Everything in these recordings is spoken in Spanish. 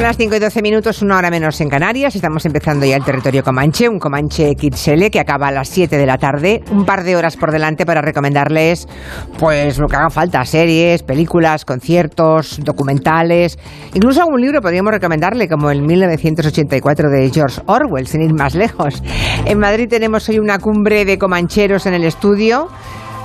Son las 5 y 12 minutos, una hora menos en Canarias. Estamos empezando ya el territorio Comanche, un Comanche Kitsele que acaba a las 7 de la tarde. Un par de horas por delante para recomendarles pues lo que haga falta: series, películas, conciertos, documentales. Incluso algún libro podríamos recomendarle, como el 1984 de George Orwell, sin ir más lejos. En Madrid tenemos hoy una cumbre de comancheros en el estudio.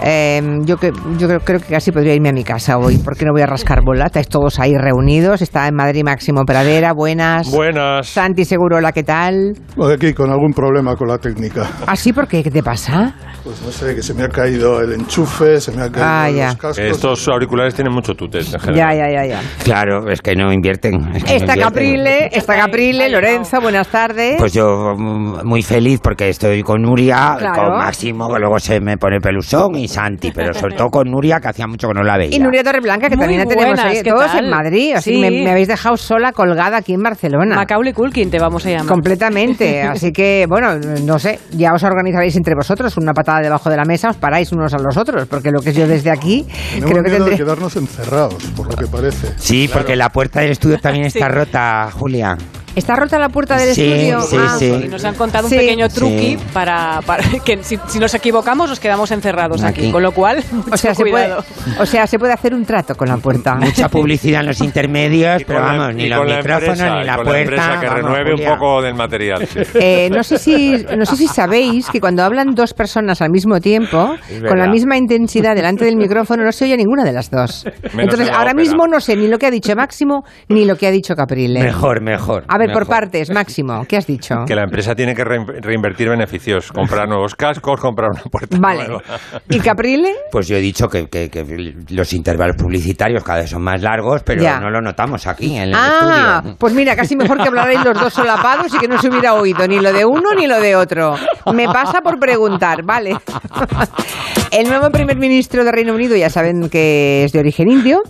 Eh, yo que, yo creo, creo que casi podría irme a mi casa hoy, porque no voy a rascar bola. Estáis todos ahí reunidos. Está en Madrid Máximo Pradera. Buenas. Buenas. Santi Segurola, ¿qué tal? De aquí con algún problema con la técnica. ¿Ah, sí? ¿Por qué? ¿Qué te pasa? Pues no sé, que se me ha caído el enchufe, se me ha caído Ah, ya. los cascos. Estos auriculares tienen mucho tutes en Ya, general. ya, ya, ya. Claro, es que no invierten. es que no Está invierten. Caprile, está Caprile, Lorenzo, buenas tardes. Pues yo mm, muy feliz porque estoy con Nuria, Claro. con Máximo, que luego se me pone pelusón, y Santi, pero sobre todo con Nuria, que hacía mucho que no la veía. y Nuria Torreblanca, que Muy también la tenemos buenas, ahí, ¿qué todos tal? en Madrid. Así Sí. me, me habéis dejado sola colgada aquí en Barcelona. Macaulay Culkin te vamos a llamar. Completamente. Así que, bueno, no sé, ya os organizaréis entre vosotros una patada debajo de la mesa, os paráis unos a los otros, porque lo que es yo desde aquí, Tenemos creo que miedo de tendré... quedarnos encerrados, por lo que parece. Sí, porque la puerta del estudio también está Sí. rota, Julia. ¿Está rota la puerta del Sí, estudio? sí, Ah, sí. Y nos han contado Sí. un pequeño truqui Sí. para, para que si, si nos equivocamos nos quedamos encerrados aquí. Aquí. Con lo cual, mucho O sea, se puede, cuidado. o sea, se puede hacer un trato con la puerta. Mucha publicidad en los intermedios, pero la- vamos, ni los micrófonos empresa, ni la con puerta. empresa que vamos, renueve Julia. un poco del material. Eh, no, sé si, no sé si sabéis que cuando hablan dos personas al mismo tiempo, con la misma intensidad delante del micrófono, no se oye ninguna de las dos. Entonces, en la ahora ópera. mismo no sé ni lo que ha dicho Máximo ni lo que ha dicho Caprile. Mejor, mejor. A ver, por mejor. partes, Máximo, ¿qué has dicho? Que la empresa tiene que rein- reinvertir beneficios, comprar nuevos cascos, comprar una puerta Vale. nueva. ¿Y Caprile? Pues yo he dicho que, que- que los intervalos publicitarios cada vez son más largos, pero Ya. no lo notamos aquí en el Ah, estudio. pues mira, casi mejor que hablarais los dos solapados y que no se hubiera oído ni lo de uno ni lo de otro. Me pasa por preguntar, vale. El nuevo primer ministro de Reino Unido ya saben que es de origen indio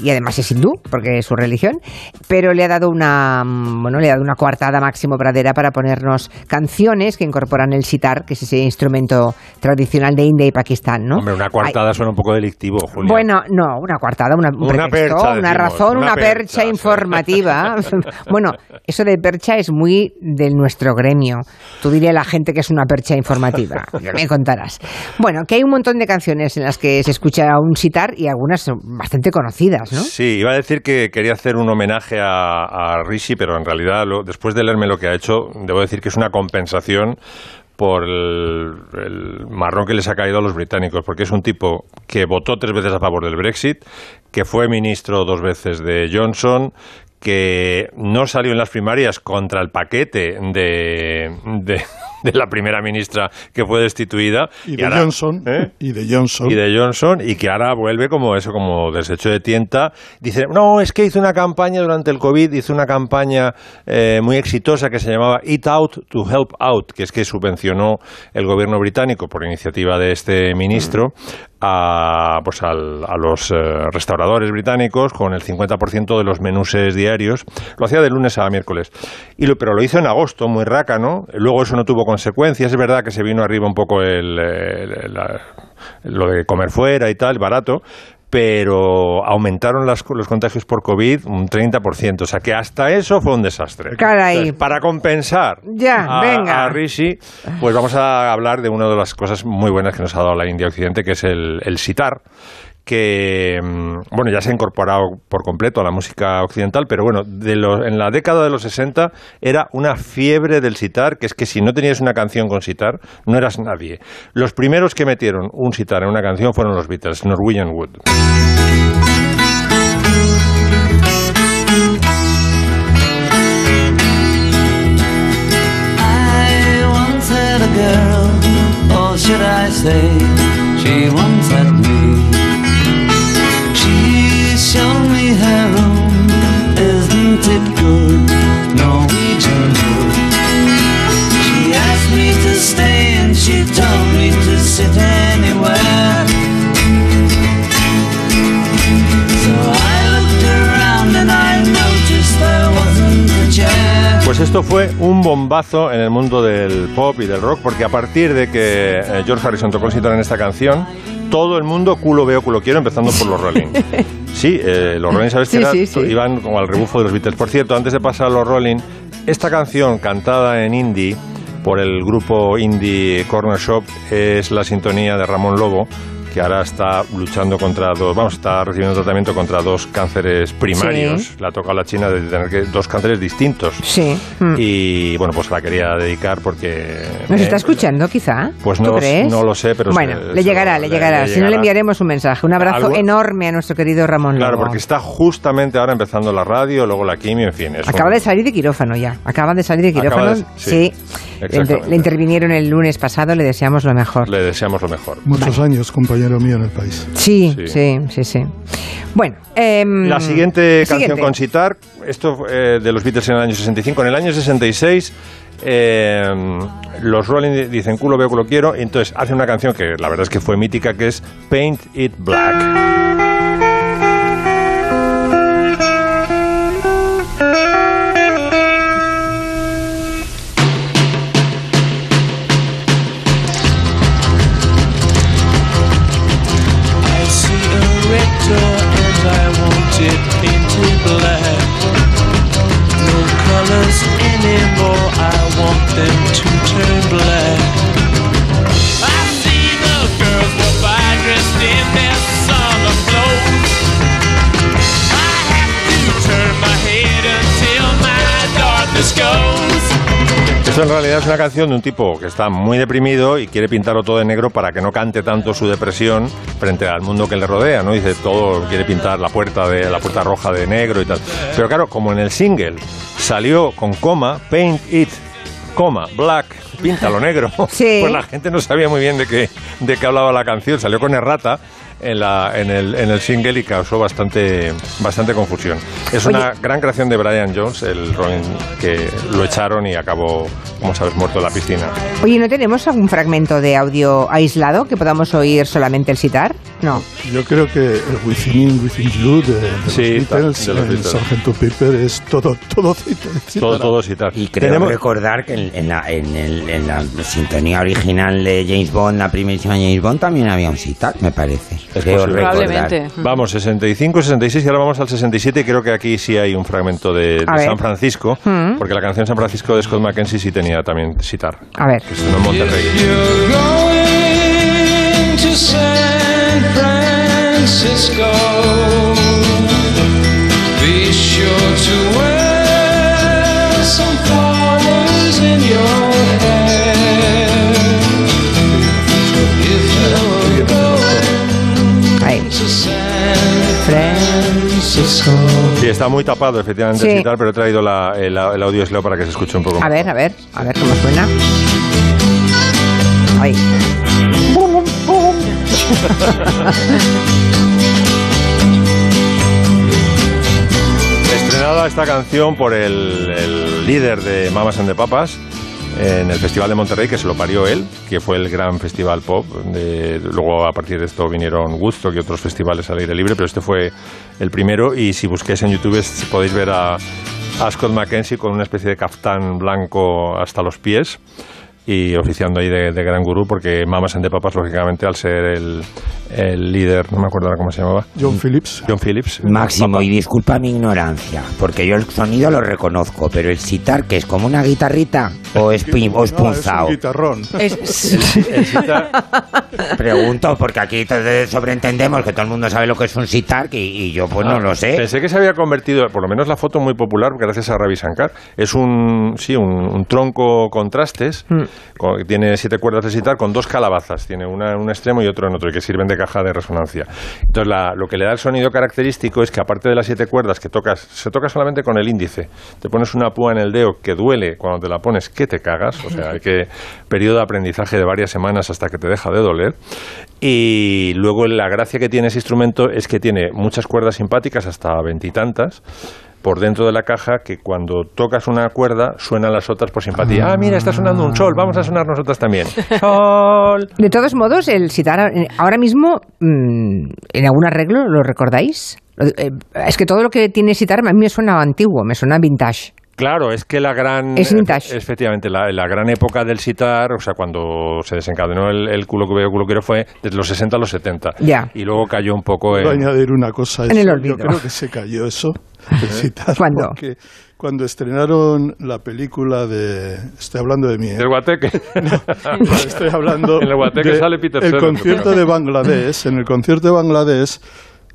y además es hindú porque es su religión, pero le ha dado una mm, bueno, le ha dado una coartada máximo pradera para ponernos canciones que incorporan el sitar, que es ese instrumento tradicional de India y Pakistán, ¿no? Hombre, una coartada suena un poco delictivo, Julia. Bueno, no, una coartada, una, un Una pretexto, percha, una decimos, razón, una, una percha, percha, informativa. bueno, eso de percha es muy de nuestro gremio. Tú dirías a la gente que es una percha informativa. Me contarás. Bueno, que hay un montón de canciones en las que se escucha un sitar y algunas son bastante conocidas, ¿no? Sí, iba a decir que quería hacer un homenaje a, a Rishi, pero en realidad, lo- después de leerme lo que ha hecho, debo decir que es una compensación por el, el marrón que les ha caído a los británicos, porque es un tipo que votó tres veces a favor del Brexit, que fue ministro dos veces de Johnson, que no salió en las primarias contra el paquete de, de, de la primera ministra que fue destituida. Y de ahora- Johnson. ¿Eh? Y de Johnson. y de Johnson y que ahora vuelve como eso, como desecho de tienta. Dice, no, es que hizo una campaña durante el COVID, hizo una campaña eh, muy exitosa que se llamaba Eat Out to Help Out, que es que subvencionó el gobierno británico por iniciativa de este ministro a, pues al- a los eh, restauradores británicos con el 50% de los menuses diarios. Lo hacía de lunes a miércoles. Y lo, pero lo hizo en agosto, muy rácano. Luego eso no tuvo consecuencias. Es verdad que se vino arriba un poco el, la- lo de comer fuera y tal, barato. Pero aumentaron las- los contagios por COVID un 30%. O sea que hasta eso fue un desastre. Caray. Entonces, para compensar Ya, a, venga. a Rishi, pues vamos a hablar de una de las cosas muy buenas que nos ha dado la India Occidente, que es el, el sitar que mm, bueno ya se ha incorporado por completo a la música occidental, pero bueno, de lo- en la década de los 60 era una fiebre del sitar, que es que si no tenías una canción con sitar, no eras nadie. Los primeros que metieron un sitar en una canción fueron los Beatles, Norwegian Wood. Girl, should I say, she me. Pues esto fue un bombazo en el mundo del pop y del rock, porque a partir de que eh, George Harrison tocó el en esta canción, todo el mundo culo veo, culo quiero, empezando por los Rolling. Sí, eh, los Rolling, ¿sabes Sí, que sí. iban como al rebufo de los Beatles. Por cierto, antes de pasar a los Rolling, esta canción cantada en indie por el grupo indie Corner Shop es la sintonía de Ramón Lobo, que ahora está luchando contra dos, vamos, está recibiendo tratamiento contra dos cánceres primarios. Sí. Le ha tocado a la China de tener que, dos cánceres distintos. Sí. Mm. Y bueno, pues la quería dedicar porque... ¿Nos eh, está escuchando, quizá? Pues ¿Tú no, crees? no lo sé, pero... Bueno, se- le se- llegará, le llegará. Si no, le llegará. enviaremos un mensaje. Un abrazo Algo- enorme a nuestro querido Ramón Claro, Lobo. porque está justamente ahora empezando la radio, luego la quimio, en fin. Acaba un- de salir de quirófano ya. Acaba de salir de quirófano. de- sí, Le, exactamente. le intervinieron el lunes pasado. Le deseamos lo mejor. Le deseamos lo mejor. Muchos años, compañero mío en el país. Sí, sí, Sí. sí, sí. Bueno, em, La siguiente canción siguiente. con Sitar, esto eh, de los Beatles en el año 65. En el año 66, eh, los Rolling dicen culo veo, culo quiero, y entonces hacen una canción que la verdad es que fue mítica, que es Paint It Black. Esto en realidad es una canción de un tipo que está muy deprimido y quiere pintarlo todo de negro para que no cante tanto su depresión frente al mundo que le rodea, ¿no? Dice todo, quiere pintar la puerta de la puerta roja de negro y tal. Pero claro, como en el single salió con coma, paint it, coma, black, píntalo negro, Sí. pues la gente no sabía muy bien de qué, de qué hablaba la canción. Salió con errata en, la, en, el, en el single y causó bastante, bastante confusión. Es una gran creación de Brian Jones, el Rolling, que lo echaron y acabó, como sabes, muerto en la piscina. Oye, ¿no tenemos algún fragmento de audio aislado que podamos oír solamente el citar? No. Yo creo que el Within In, Within You de, de Sí, los Beatles, de los el. Sargento Pepper es todo, todo cita- cita- Todo, todo citar. Y creo Tenemos- recordar que en, en la, en, el- en la sintonía original de James Bond, la primerísima James Bond, también había un citar, me parece. Es Creo posible. recordar. Probablemente. Vamos, 65, 66 y ahora vamos al 67 y creo que aquí sí hay un fragmento de, de. San Francisco, Mm. porque la canción San Francisco de Scott McKenzie sí tenía también citar. A ver. Que en Monterrey. You're going to San Francisco. Sí, está muy tapado efectivamente Sí. el citar, pero he traído la- el, el audio slow para que se escuche un poco A más. ver, a ver, a ver cómo suena. Ahí. Estrenada esta canción por el, el líder de Mamas and the Papas en el Festival de Monterrey, que se lo parió él, que fue el gran festival pop. de- luego, a partir de esto, vinieron Woodstock y otros festivales al aire libre, pero este fue el primero. Y si busquéis en YouTube podéis ver a, a Scott McKenzie con una especie de caftán blanco hasta los pies y oficiando ahí de, de gran gurú, porque Mamas and the Papas, lógicamente, al ser el, el líder, no me acuerdo ahora cómo se llamaba, John Phillips. John Phillips. Máximo, Papa. y disculpa mi ignorancia, porque yo el sonido lo reconozco, pero el sitar, que es como una guitarrita, o es, pin- o es No, es punzao. un guitarrón. Es- El Pregunto, porque aquí sobreentendemos que todo el mundo sabe lo que es un sitar, y, y yo pues no lo sé. Pensé que se había convertido, por lo menos la foto muy popular, gracias a Ravi Shankar. Es un, sí, un, un tronco con trastes, tiene siete cuerdas de sitar con dos calabazas. Tiene una en un extremo y otro en otro, y que sirven de caja de resonancia. Entonces, la- lo que le da el sonido característico es que, aparte de las siete cuerdas que tocas, se toca solamente con el índice. Te pones una púa en el dedo que duele cuando te la pones, que te cagas. O sea, hay que. periodo de aprendizaje de varias semanas hasta que te deja de doler. Y luego la gracia que tiene ese instrumento es que tiene muchas cuerdas simpáticas, hasta veintitantas, por dentro de la caja, que cuando tocas una cuerda suenan las otras por simpatía. Ah, mira, está sonando un sol, vamos a sonar nosotras también. Sol. De todos modos, el sitar eh, ahora mismo, mm, en algún arreglo, ¿lo recordáis? Eh, Es que todo lo que tiene sitar a mí me suena antiguo, me suena vintage. Claro, es que la gran... Es vintage. Efectivamente, la, la gran época del sitar, o sea, cuando se desencadenó el, el culo que veo, culo quiero, fue desde los 60 a los 70. Ya. Y luego cayó un poco en... añadir una cosa. a En el eso. olvido. Yo creo que se cayó eso. el citar, ¿Cuándo? Porque cuando estrenaron la película de... Estoy hablando de mí. ¿eh? El guateque. Estoy hablando En el Guateque de sale Peter el concierto de Bangladesh. En el concierto de Bangladesh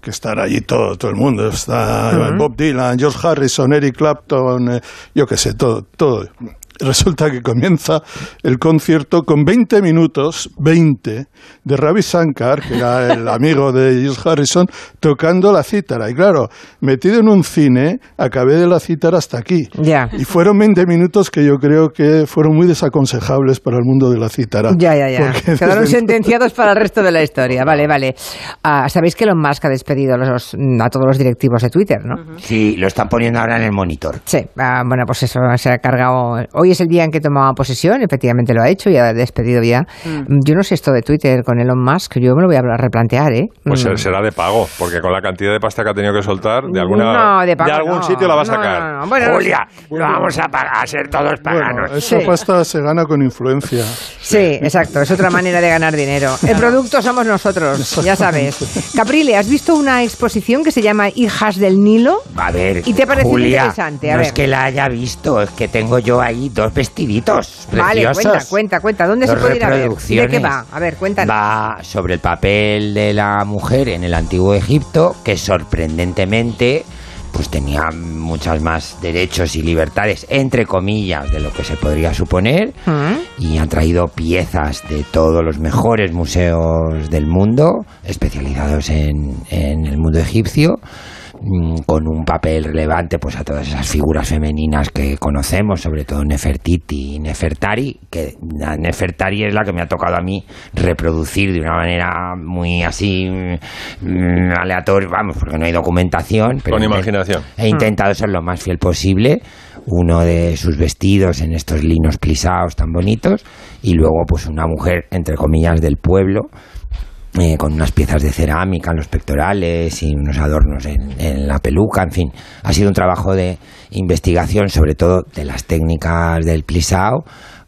que estará allí todo, todo el mundo. Está Bob Dylan, George Harrison, Eric Clapton, eh, yo qué sé, todo, todo. Resulta que comienza el concierto con 20 minutos, 20, de Ravi Shankar, que era el amigo de George Harrison, tocando la cítara. Y claro, metido en un cine, acabé de la cítara hasta aquí. Ya. Y fueron 20 minutos que yo creo que fueron muy desaconsejables para el mundo de la cítara. Ya, ya, ya. Quedaron sentenciados para el resto de la historia. Vale, vale. Ah, Sabéis que Elon Musk ha despedido a, los- a todos los directivos de Twitter, ¿no? Sí, lo están poniendo ahora en el monitor. Sí, ah, bueno, pues eso se ha cargado. Hoy es el día en que tomaba posesión, efectivamente lo ha hecho y ha despedido ya. Mm. Yo no sé esto de Twitter con Elon Musk, yo me lo voy a replantear, ¿eh? Pues Mm. será de pago, porque con la cantidad de pasta que ha tenido que soltar, de alguna No, de pago algún no. sitio la va a sacar. no, no. Bueno. Julia, lo vamos a, pagar, a ser todos Bueno, paganos. esa Sí. pasta se gana con influencia. Sí, exacto, es otra manera de ganar dinero. El producto somos nosotros, ya sabes. Caprile, ¿has visto una exposición que se llama Hijas del Nilo? A ver, ¿Y te ha parecido Julia, interesante? A no ver. es que la haya visto, es que tengo yo ahí dos vestiditos Vale, preciosos. cuenta, cuenta, cuenta. ¿Dónde se Dos puede ir a ver? ¿De reproducciones. qué va? A ver, cuéntanos. Va sobre el papel de la mujer en el antiguo Egipto, que sorprendentemente pues tenía muchas más derechos y libertades, entre comillas, de lo que se podría suponer, ¿Mm? y han traído piezas de todos los mejores museos del mundo, especializados en, en el mundo egipcio, con un papel relevante pues a todas esas figuras femeninas que conocemos, sobre todo Nefertiti y Nefertari, que Nefertari es la que me ha tocado a mí reproducir de una manera muy así mm, aleatoria, vamos, porque no hay documentación. pero Con imaginación. He intentado ser lo más fiel posible. Uno de sus vestidos en estos linos plisados tan bonitos. Y luego, pues, una mujer, entre comillas, del pueblo. Eh, con unas piezas de cerámica en los pectorales y unos adornos en, en la peluca, en fin. Ha sido un trabajo de investigación, sobre todo de las técnicas del plisao,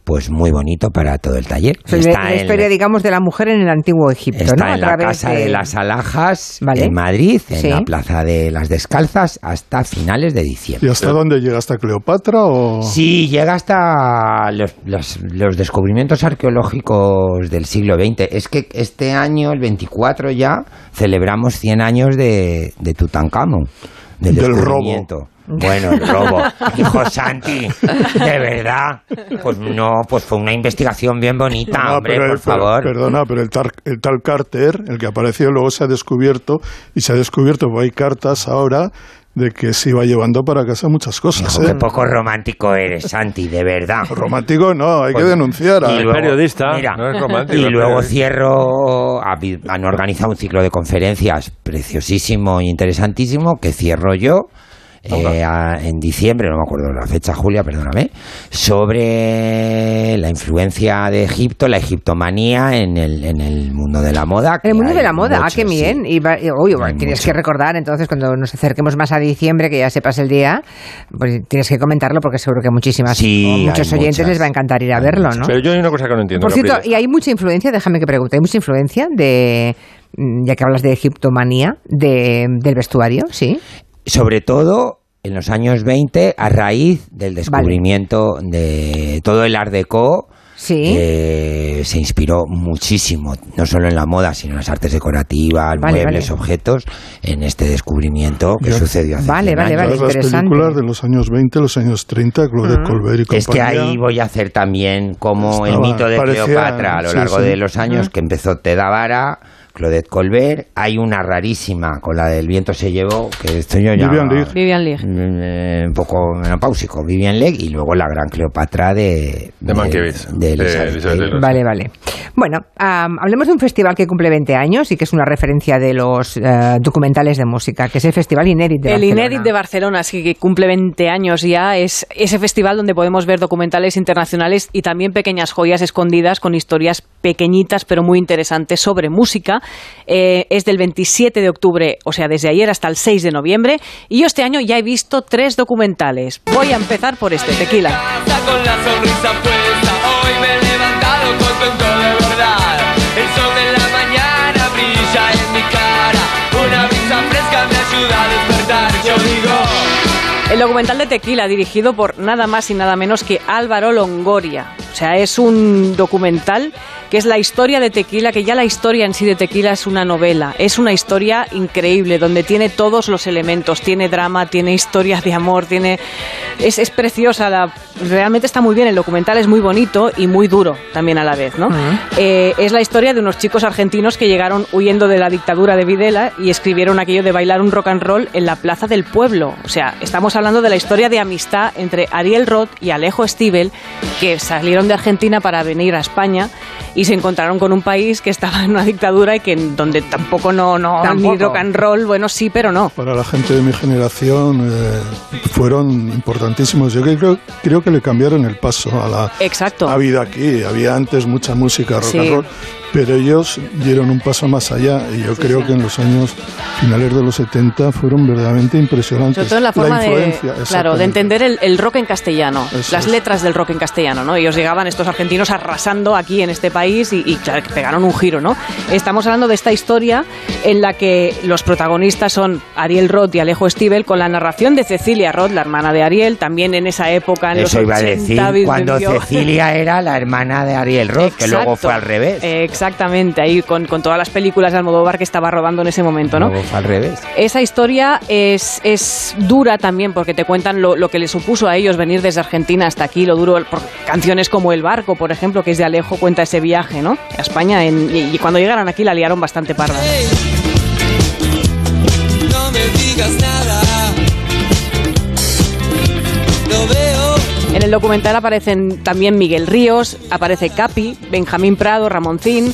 pues muy bonito para todo el taller. O sea, la- la en- historia, digamos, de la mujer en el antiguo Egipto, Está ¿no? En la Casa de... las Alhajas, Vale. en Madrid, en Sí. la Plaza de las Descalzas, hasta finales de diciembre. ¿Y hasta dónde llega? ¿Hasta Cleopatra o...? Sí, llega hasta los, los- los descubrimientos arqueológicos del siglo XX. Es que este año, el 24 ya, celebramos 100 años de, de Tutankamón. Del, Del descubrimiento. Bueno, el robo. Hijo Santi, de verdad. Pues no, pues fue una investigación bien bonita, No, hombre, pero por el- favor. Perdona, pero el, tar- el tal Carter, el que apareció, luego se ha descubierto, y se ha descubierto, porque hay cartas ahora, de que se iba llevando para casa muchas cosas. Hijo, ¿eh? qué poco romántico eres, Santi, de verdad. Romántico no, hay que Pues, denunciar. a- y Es periodista, no es romántico, Y luego cierro, han organizado un ciclo de conferencias preciosísimo y interesantísimo que cierro yo. Eh, a- en diciembre, no me acuerdo la fecha, Julia, perdóname, sobre la influencia de Egipto, la egiptomanía en el, en el mundo de la moda. En el mundo de la moda, ah, qué sí. bien. Y, va- y, Hay tienes mucho. que recordar entonces cuando nos acerquemos más a diciembre, que ya sepas el día, pues tienes que comentarlo porque seguro que muchísimas, Sí, muchos oyentes muchas. les va a encantar ir a Hay verlo, muchas. ¿no? Pero yo hay una cosa que no entiendo. Por cierto, y hay mucha influencia, déjame que pregunte, ¿hay mucha influencia de, mm, ya que hablas de egiptomanía, de, del vestuario? Sí. Sobre todo en los años 20 a raíz del descubrimiento de todo el Art Deco Sí. eh, se inspiró muchísimo, no solo en la moda, sino en las artes decorativas, Vale, muebles, vale. objetos, en este descubrimiento que Yo- sucedió hace Vale, 100 vale, años. vale. Las películas de los años 20, los años 30, Claude Colbert y compañía. Es que ahí voy a hacer también como el Estaba- mito de parecía- Cleopatra a lo sí, largo sí. de los años, que empezó Teda Vara, Claudette Colbert, hay una rarísima con la del viento se llevó, que estoy yo ya... Vivian Leigh. Vivian Leigh. Mm, un poco menopáusico, Vivian Leigh y luego la gran Cleopatra de... De Mankiewicz, de de Elizabeth. Vale, vale. Bueno, hablemos de un festival que cumple 20 años y que es una referencia de los eh, documentales de música, que es el Festival Inédit de el Barcelona. Inédit de Barcelona, sí, que cumple 20 años ya, es ese festival donde podemos ver documentales internacionales y también pequeñas joyas escondidas con historias pequeñitas pero muy interesantes sobre música. Eh, es del 27 de octubre, o sea, desde ayer hasta el 6 de noviembre. Y yo este año ya he visto tres documentales. Voy a empezar por este, Tequila. El documental de Tequila, dirigido por nada más y nada menos que Álvaro Longoria. O sea, es un documental que es la historia de Tequila, que ya la historia en sí de Tequila es una novela. Es una historia increíble, donde tiene todos los elementos. Tiene drama, tiene historias de amor, tiene... Es, es preciosa, la... realmente está muy bien. El documental es muy bonito y muy duro también a la vez, ¿no? Eh, es la historia de unos chicos argentinos que llegaron huyendo de la dictadura de Videla y escribieron aquello de bailar un rock and roll en la plaza del pueblo. O sea, estamos hablando de la historia de amistad entre Ariel Roth y Alejo Stivel, que salieron de Argentina para venir a España y se encontraron con un país que estaba en una dictadura y que en donde tampoco no, no Tampoco. ni rock and roll, bueno, sí, pero no. Para la gente de mi generación eh, fueron importantísimos. Yo creo, creo que le cambiaron el paso a la Exacto. ha habido aquí. Había antes mucha música rock Sí. and roll, pero ellos dieron un paso más allá y yo creo que en los años finales de los 70 fueron verdaderamente impresionantes. Sobre todo en la forma de, influencia, claro, de entender el, el rock en castellano, Eso las es. letras del rock en castellano, ¿no? Ellos llegaban, estos argentinos, arrasando aquí en este país y, y, claro, que pegaron un giro, ¿no? Estamos hablando de esta historia en la que los protagonistas son Ariel Roth y Alejo Stivel, con la narración de Cecilia Roth, la hermana de Ariel, también en esa época, en Eso los iba a 80, decir vivió- cuando Cecilia era la hermana de Ariel Roth, que luego Exacto. fue al revés. Exactamente, ahí con, con todas las películas de Almodóvar que estaba rodando en ese momento, ¿no? Al revés. Esa historia es, es dura también porque te cuentan lo, lo que les supuso a ellos venir desde Argentina hasta aquí, lo duro, por canciones como El Barco, por ejemplo, que es de Alejo, cuenta ese viaje, ¿no? A España en- y, y cuando llegaron aquí la liaron bastante parda. No me digas nada. Veo. En el documental aparecen también Miguel Ríos, aparece Capi, Benjamín Prado, Ramoncín.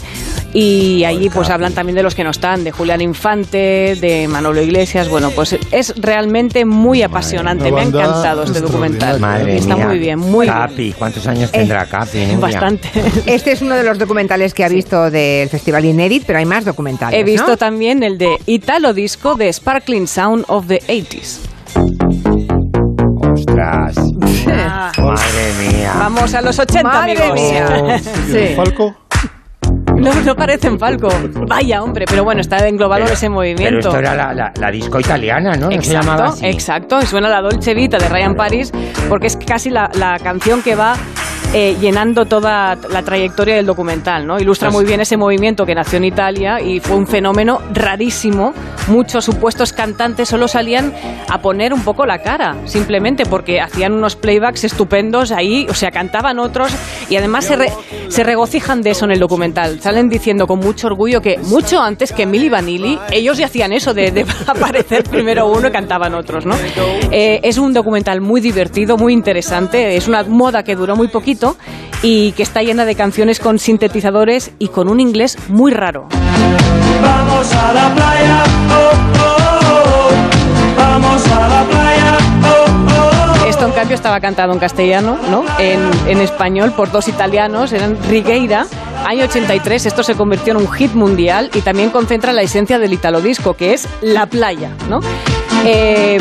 Y allí pues hablan también de los que no están, de Julián Infante, de Manolo Iglesias. Bueno, pues es realmente muy apasionante. Me ha encantado este documental. Madre Está mía. muy bien, muy bien. Capi, ¿cuántos años tendrá Capi? Nuria? Bastante. Este es uno de los documentales que ha visto del Festival Inédit, pero hay más documentales. He visto ¿no? también el de Italo Disco de Sparkling Sound of the 80s. Ostras. Madre mía. Vamos a los 80, Madre amigos. mía. Sí. Falco, No, no parecen Falco. Vaya, hombre, pero bueno, está englobado en ese Pero movimiento. esto era la, la- la disco italiana, ¿no? ¿No se Exacto, llamaba así? exacto. Y suena la Dolce Vita de Ryan Paris porque es casi la, la canción que va eh, llenando toda la trayectoria del documental, ¿no? Ilustra muy bien ese movimiento que nació en Italia y fue un fenómeno rarísimo. Muchos supuestos cantantes solo salían a poner un poco la cara, simplemente porque hacían unos playbacks estupendos ahí, o sea, cantaban otros y además se, re- se regocijan de eso en el documental. Salen diciendo con mucho orgullo que mucho antes que Milli Vanilli, ellos ya hacían eso de, de aparecer primero uno y cantaban otros, ¿no? Eh, es un documental muy divertido, muy interesante, es una moda que duró muy poquito y que está llena de canciones con sintetizadores y con un inglés muy raro. Vamos a la playa, oh, oh, oh. Vamos a la playa, cambio estaba cantado en castellano, ¿no? En, en español por dos italianos, eran Rigueira. Año 83, esto se convirtió en un hit mundial y también concentra la esencia del italo disco, que es la playa, ¿no? Eh,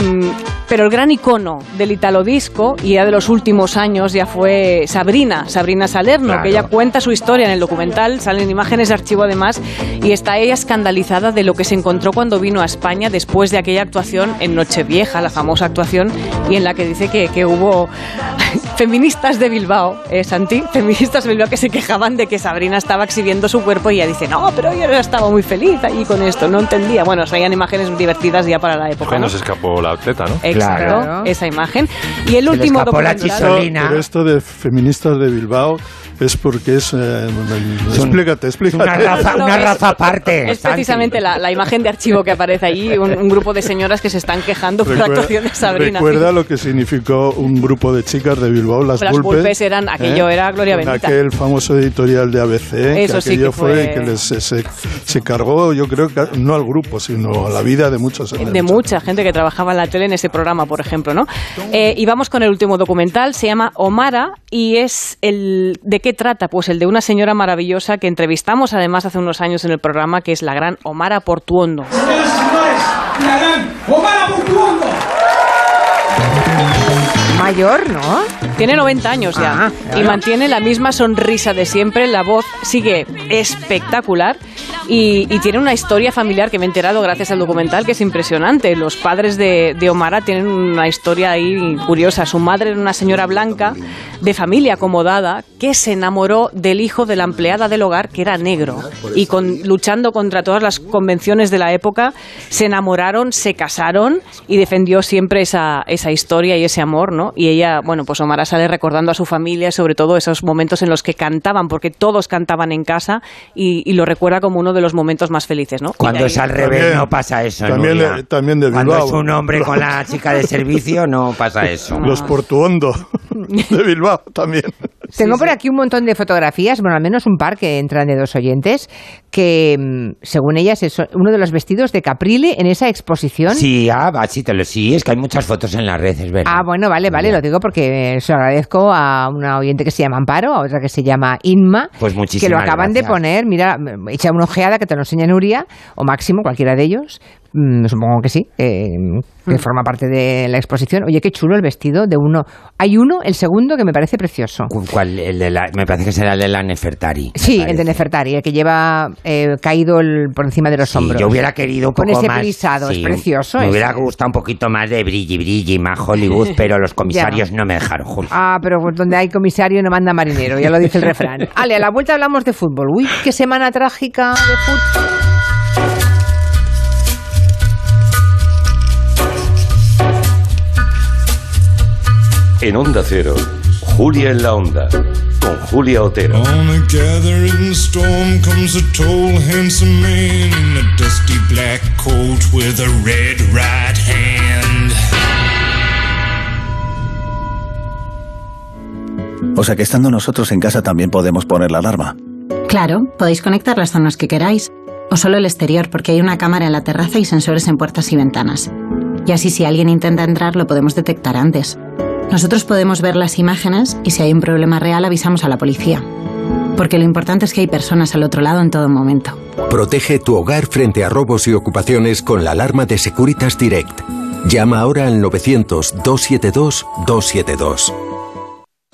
pero el gran icono del italo disco y ya de los últimos años ya fue Sabrina, Sabrina Salerno, Claro. que ella cuenta su historia en el documental, salen imágenes de archivo además, y está ella escandalizada de lo que se encontró cuando vino a España después de aquella actuación en Nochevieja, la famosa actuación, y en la que dice que, que hubo feministas de Bilbao, eh, Santi, feministas de Bilbao que se quejaban de que Sabrina estaba exhibiendo su cuerpo y ella dice, no, pero yo estaba muy feliz ahí con esto, no entendía. Bueno, traían imágenes divertidas ya para la época. Cuando ¿no? se escapó la atleta, ¿no? Exacto, Claro. esa imagen. Y el Se último documental... Solina. Pero esto de feministas de Bilbao es porque es... eh, explícate, explícate. Una raza, una es- raza aparte. Es precisamente la, la imagen de archivo que aparece allí, un, un grupo de señoras que se están quejando por la actuación de Sabrina. Recuerda lo que significó un grupo de chicas de Bilbao las, Las eran- aquello era gloria bendita. aquel famoso editorial de ABC, Eso que sí que aquello fue, fue- que les- se, se- se cargó, yo creo que no al grupo, sino a la vida de muchos. de mucha gente que trabajaba en la tele en ese programa, por ejemplo, ¿no? Eh, y vamos con el último documental, se llama Omara y es el ¿de qué trata? Pues el de una señora maravillosa que entrevistamos además hace unos años en el programa, que es la gran Omara Portuondo. Señoras y señores, la gran Omar Portuondo. Mayor, ¿no? Tiene 90 años ya Ah, y mantiene la misma sonrisa de siempre, la voz sigue espectacular y, y tiene una historia familiar que me he enterado gracias al documental que es impresionante. Los padres de, de Omara tienen una historia ahí curiosa. Su madre era una señora blanca de familia acomodada que se enamoró del hijo de la empleada del hogar que era negro y con, luchando contra todas las convenciones de la época se enamoraron, se casaron y defendió siempre esa, esa historia y ese amor, ¿no? Y ella, bueno, pues Omara sale recordando a su familia, sobre todo esos momentos en los que cantaban, porque todos cantaban en casa y, y lo recuerda como uno de los momentos más felices, ¿no? Cuando es al revés También- no pasa eso, también también de Cuando Bilbao. es un hombre con la chica de servicio no pasa eso. Los Portuondo de Bilbao también. Tengo por aquí un montón de fotografías, bueno, al menos un par que entran de dos oyentes, que mm, según ellas es uno de los vestidos de Caprile en esa exposición. Sí, ah, va, sí, te lo, sí, es que hay muchas fotos en las redes, es verdad. Ah, bueno, vale, vale, lo digo porque eh, se lo agradezco a una oyente que se llama Amparo, a otra que se llama Inma, Pues que lo acaban de poner, mira, echa una ojeada que te lo enseña Nuria, o Máximo, cualquiera de ellos, Mm, supongo que sí, eh, que forma parte de la exposición. Oye, qué chulo el vestido de uno. Hay uno, el segundo, que me parece precioso. Cu- ¿Cuál? El de la- me parece que será el de la Nefertari. me Sí, el de. Nefertari, el que lleva eh, caído el- por encima de los Sí, hombros. yo hubiera querido un Con poco ese más. plisado, es sí, precioso Me ese. hubiera gustado un poquito más de brilli, brilli, más Hollywood, pero los comisarios no me dejaron. Julio. Ah, pero pues donde hay comisario no manda marinero, ya lo dice el refrán. Ale, a la vuelta hablamos de fútbol. Uy, qué semana trágica de fútbol. En Onda Cero, Julia en la Onda, con Julia Otero. On a gathering storm comes a tall, handsome man in a dusty black coat with a red right hand. O sea que estando nosotros en casa también podemos poner la alarma. Claro, podéis conectar las zonas que queráis, o solo el exterior, porque hay una cámara en la terraza y sensores en puertas y ventanas. Y así si alguien intenta entrar lo podemos detectar antes. Nosotros podemos ver las imágenes y si hay un problema real avisamos a la policía. Porque lo importante es que hay personas al otro lado en todo momento. Protege tu hogar frente a robos y ocupaciones con la alarma de Securitas Direct. Llama ahora al 900-272-272.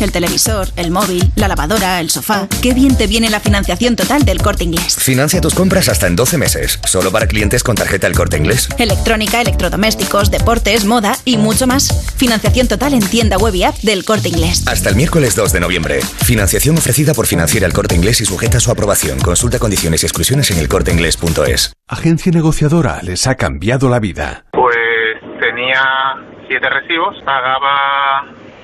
El televisor, el móvil, la lavadora, el sofá. Qué bien te viene la financiación total del corte inglés. Financia tus compras hasta en 12 meses, solo para clientes con tarjeta El Corte Inglés. Electrónica, electrodomésticos, deportes, moda y mucho más. Financiación total en tienda web y app del corte inglés. Hasta el miércoles 2 de noviembre. Financiación ofrecida por Financiera El Corte Inglés y sujeta a su aprobación. Consulta condiciones y exclusiones en elcorteinglés.es. Agencia negociadora les ha cambiado la vida. Pues tenía siete recibos, pagaba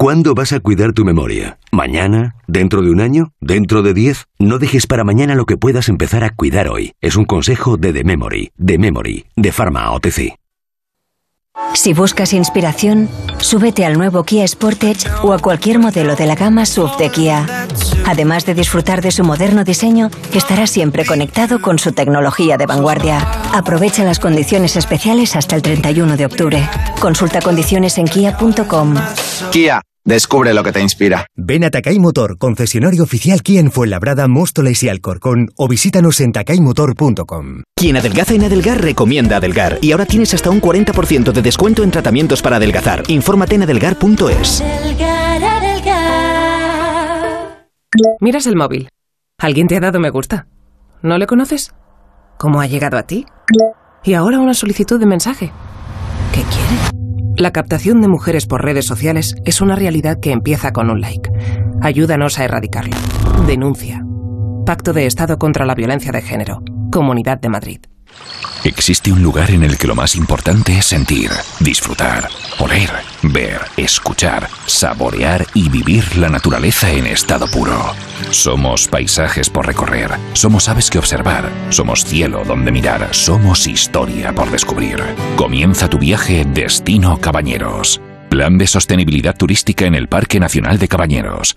¿Cuándo vas a cuidar tu memoria? ¿Mañana? ¿Dentro de un año? ¿Dentro de diez? No dejes para mañana lo que puedas empezar a cuidar hoy. Es un consejo de The Memory, The Memory, de Pharma OTC. Si buscas inspiración, súbete al nuevo Kia Sportage o a cualquier modelo de la gama SUV de Kia. Además de disfrutar de su moderno diseño, estarás siempre conectado con su tecnología de vanguardia. Aprovecha las condiciones especiales hasta el 31 de octubre. Consulta condiciones en kia.com. Kia, Descubre lo que te inspira. Ven a Takay Motor, concesionario oficial Kia en Fuenlabrada, Móstoles y Alcorcón o visítanos en takaymotor.com. Quien adelgaza en Adelgar recomienda Adelgar y ahora tienes hasta un 40% de descuento en tratamientos para adelgazar. Infórmate en adelgar.es. Miras el móvil. ¿Alguien te ha dado me gusta? ¿No le conoces? ¿Cómo ha llegado a ti? Y ahora una solicitud de mensaje. ¿Qué quiere? La captación de mujeres por redes sociales es una realidad que empieza con un like. Ayúdanos a erradicarla. Denuncia. Pacto de Estado contra la Violencia de Género. Comunidad de Madrid. Existe un lugar en el que lo más importante es sentir, disfrutar, oler, ver, escuchar, saborear y vivir la naturaleza en estado puro. Somos paisajes por recorrer, somos aves que observar, somos cielo donde mirar, somos historia por descubrir. Comienza tu viaje Destino Cabañeros. Plan de sostenibilidad turística en el Parque Nacional de Cabañeros.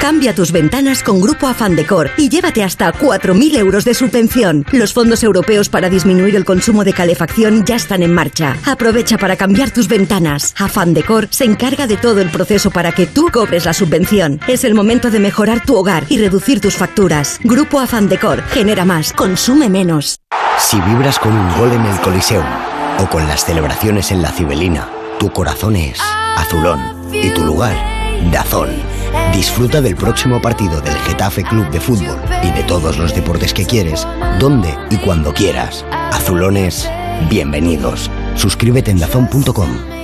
Cambia tus ventanas con Grupo Afan Decor y llévate hasta 4.000 euros de subvención. Los fondos europeos para disminuir el consumo de calefacción ya están en marcha. Aprovecha para cambiar tus ventanas. Afan Decor se encarga de todo el proceso para que tú cobres la subvención. Es el momento de mejorar tu hogar y reducir tus facturas. Grupo Afan Decor genera más, consume menos. Si vibras con un gol en el Coliseum o con las celebraciones en la Cibelina, tu corazón es azulón y tu lugar, Dazón. Disfruta del próximo partido del Getafe Club de Fútbol y de todos los deportes que quieres, donde y cuando quieras. Azulones, bienvenidos. Suscríbete en dazón.com.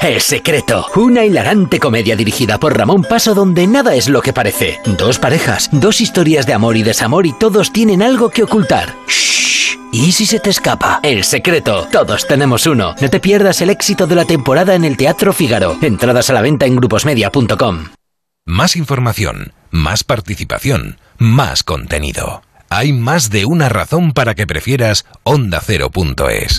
El secreto, una hilarante comedia dirigida por Ramón Paso donde nada es lo que parece. Dos parejas, dos historias de amor y desamor y todos tienen algo que ocultar. Shh. ¿Y si se te escapa? El secreto, todos tenemos uno. No te pierdas el éxito de la temporada en el Teatro Fígaro. Entradas a la venta en gruposmedia.com. Más información, más participación, más contenido. Hay más de una razón para que prefieras ondacero.es.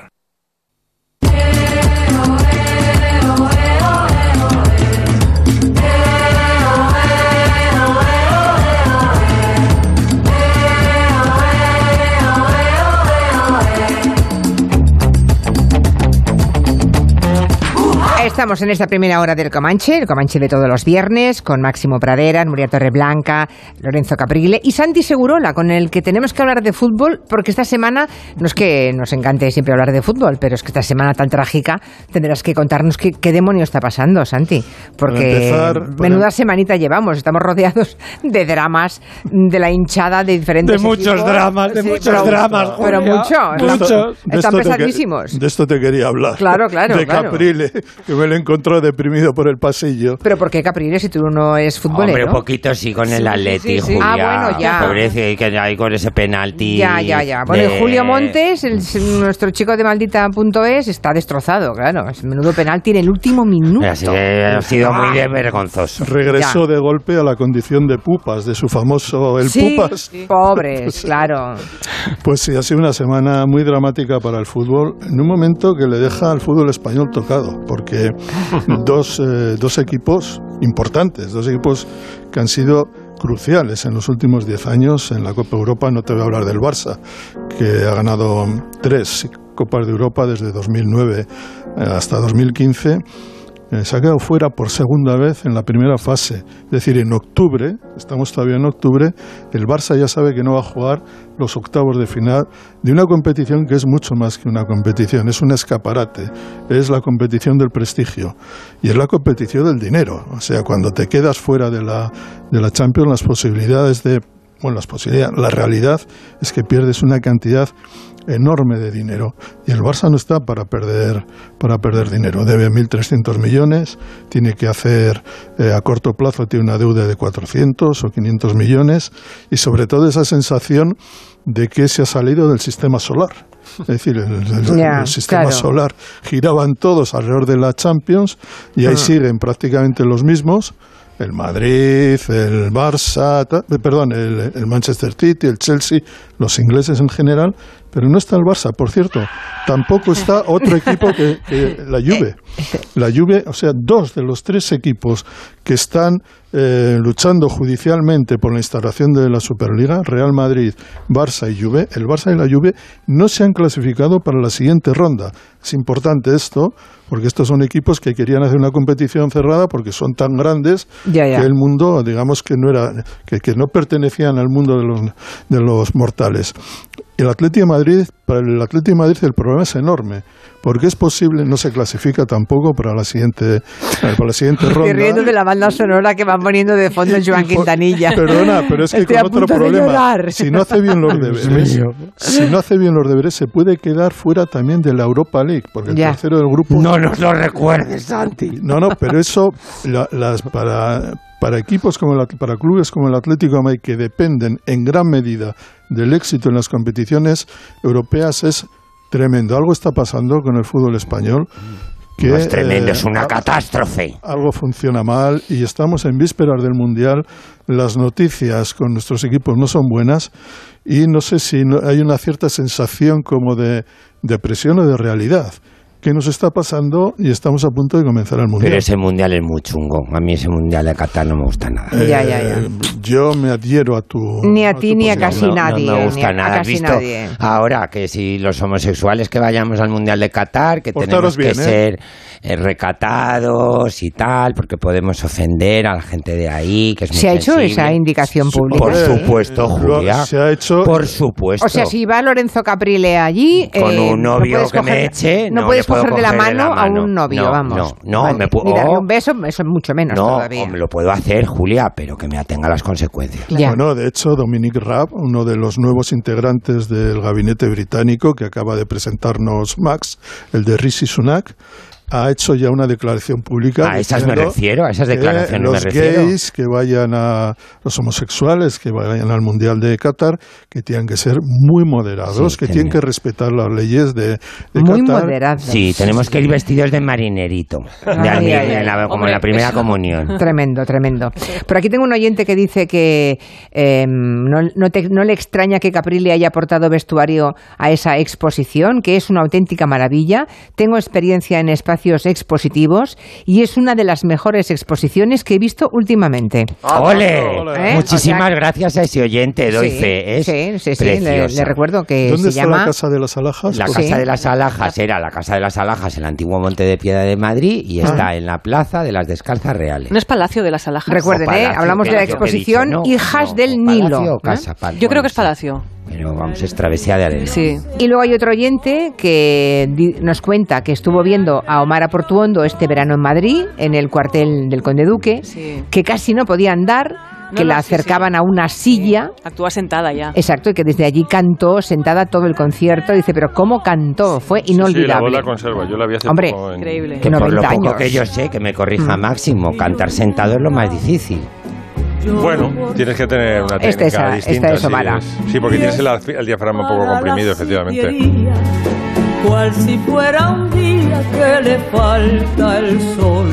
Estamos en esta primera hora del Comanche, el Comanche de todos los viernes, con Máximo Pradera, Nuria Torreblanca, Lorenzo Caprile y Santi Segurola, con el que tenemos que hablar de fútbol, porque esta semana, no es que nos encante siempre hablar de fútbol, pero es que esta semana tan trágica tendrás que contarnos qué, qué demonio está pasando, Santi. Porque empezar, menuda semanita llevamos, estamos rodeados de dramas, de la hinchada de diferentes De muchos equipos. dramas, de Sí, muchos pero- dramas, Pero Julia. muchos. Muchos. De Están pesadísimos. de esto te quería hablar. Claro, claro, De claro. Caprile, que me lo encontró deprimido por el pasillo. Pero ¿por qué Caprile si tú no eres futbolero? Hombre, un poquito sí con Sí, el Atleti, sí, sí. Julia. Ah, bueno, ya. Pobrecito, y que hay con ese penalti. Ya, ya, ya. Bueno, de- y Julio Montes, el- nuestro chico de maldita.es, está destrozado, claro. Es menudo penalti en el último minuto. Así que ha sido muy de vergonzoso. Regresó de golpe a la condición de pupas, de su famoso el Sí, pupas. pobres, claro. Pues sí, ha sido una semana muy dramática para el fútbol, en un momento que le deja al fútbol español tocado, porque dos, eh, dos equipos importantes, dos equipos que han sido cruciales en los últimos 10 años en la Copa Europa. No te voy a hablar del Barça, que ha ganado tres Copas de Europa desde 2009 eh, hasta 2015 eh, se ha quedado fuera por segunda vez en la primera fase. Es decir, en octubre, estamos todavía en octubre, el Barça ya sabe que no va a jugar los octavos de final de una competición que es mucho más que una competición, es un escaparate, es la competición del prestigio y es la competición del dinero. O sea, cuando te quedas fuera de la, de la Champions, las posibilidades de bueno, las posibilidades, la realidad es que pierdes una cantidad enorme de dinero. Y el Barça no está para perder para perder dinero. Debe 1.300 millones tiene que hacer eh, a corto plazo tiene una deuda de 400 o 500 millones y sobre todo esa sensación de que se ha salido del sistema solar. Es decir, el, sistema solar giraban todos alrededor de la Champions y ahí ah. siguen prácticamente los mismos. El Madrid, el Barça, perdón, el, Manchester City, el Chelsea, los ingleses en general, pero no está el Barça, por cierto. Tampoco está otro equipo que, la Juve. La Juve, o sea, dos de los tres equipos que están eh, luchando judicialmente por la instalación de la Superliga, Real Madrid, Barça y Juve, el Barça y la Juve no se han clasificado para la siguiente ronda. Es importante esto, porque estos son equipos que querían hacer una competición cerrada porque son tan grandes que el mundo, digamos que no era, que, que no pertenecían al mundo de los, de los mortales. El Atlético de Madrid, para el Atlético de Madrid el problema es enorme, porque es posible, no se clasifica tampoco para la siguiente, eh, para la siguiente ronda. Estoy riendo de la banda sonora que van poniendo de fondo Joan Quintanilla. Perdona, pero es que con otro problema, si no hace bien los deberes, si no hace bien los deberes, se puede quedar fuera también de la Europa League, porque el tercero del grupo. No nos lo recuerdes, Santi. No, no, pero eso las para para equipos como el, para clubes como el Atlético de Madrid que dependen en gran medida del éxito en las competiciones europeas es tremendo. Algo está pasando con el fútbol español. Que, no es tremendo, es una eh, catástrofe. Algo funciona mal y estamos en vísperas del Mundial. Las noticias con nuestros equipos no son buenas y no sé si hay una cierta sensación como de, de presión o de realidad qué nos está pasando y estamos a punto de comenzar el mundial. Pero ese mundial es muy chungo. A mí ese mundial de Qatar no me gusta nada. ya, ya, ya. Eh, yo me adhiero a tu. Ni a, ti ni a casi nadie. No, me gusta nada. ¿Has visto? Ahora que si los homosexuales que vayamos al mundial de Qatar, que tenemos que ¿eh? ser eh, recatados y tal, porque podemos ofender a la gente de ahí, que es muy ¿Se ha hecho esa indicación pública? Por supuesto, Julia. Se ha hecho. Por supuesto. O sea, si va Lorenzo Caprile allí. Con un novio que me eche. No, puedes coger de la mano, a un novio, vamos. No, no, me puedo. Ni darle un beso, eso es mucho menos no, todavía. lo puedo hacer, Julia, pero que me atenga a las consecuencias. Bueno, de hecho, Dominic Raab, uno de los nuevos integrantes del gabinete británico que acaba de presentarnos Max, el de Rishi Sunak, ha hecho ya una declaración pública. A esas me refiero, a esas declaraciones los gays que vayan a los homosexuales que vayan al mundial de Qatar que tienen que ser muy moderados, que tienen que respetar las leyes de, de muy moderados. Sí, tenemos que ir vestidos de marinerito, como en la primera comunión. Tremendo, tremendo. Pero aquí tengo un oyente que dice que em, no, no le extraña que Caprile haya aportado vestuario a esa exposición, que es una auténtica maravilla. Tengo experiencia en espacio expositivos y es una de las mejores exposiciones que he visto últimamente. Ah, ¡Ole! ¿Eh? Muchísimas gracias a ese oyente, doy fe. Es sí, sí, sí, le, recuerdo que ¿Dónde se está llama... la Casa de las Alhajas? La Casa de las Alhajas era la Casa de las Alhajas en el antiguo Monte de Piedra de Madrid y está ah. en la Plaza de las Descalzas Reales. No es Palacio de las Alhajas. Recuerden, ¿eh? hablamos de la exposición Hijas del Nilo. ¿eh? Yo creo que es Palacio. Pero vamos, es travesía de arena. Sí. Y luego hay otro oyente que nos cuenta que estuvo viendo a Omar Portuondo este verano en Madrid, en el cuartel del Conde Duque, que casi no podía andar que la acercaban a una silla. Actúa sentada ya. Exacto, y que desde allí cantó sentada todo el concierto. Dice, pero ¿cómo cantó? Fue inolvidable. Sí, la conserva. Yo la vi hace Hombre, poco increíble. Que por lo poco que yo sé, que me corrija mm. Máximo, cantar sentado es lo más difícil. Bueno, tienes que tener una técnica distinta. Esta es sí, porque tienes el, el, diafragma un poco comprimido, efectivamente. Cual si fuera un día que le falta el sol.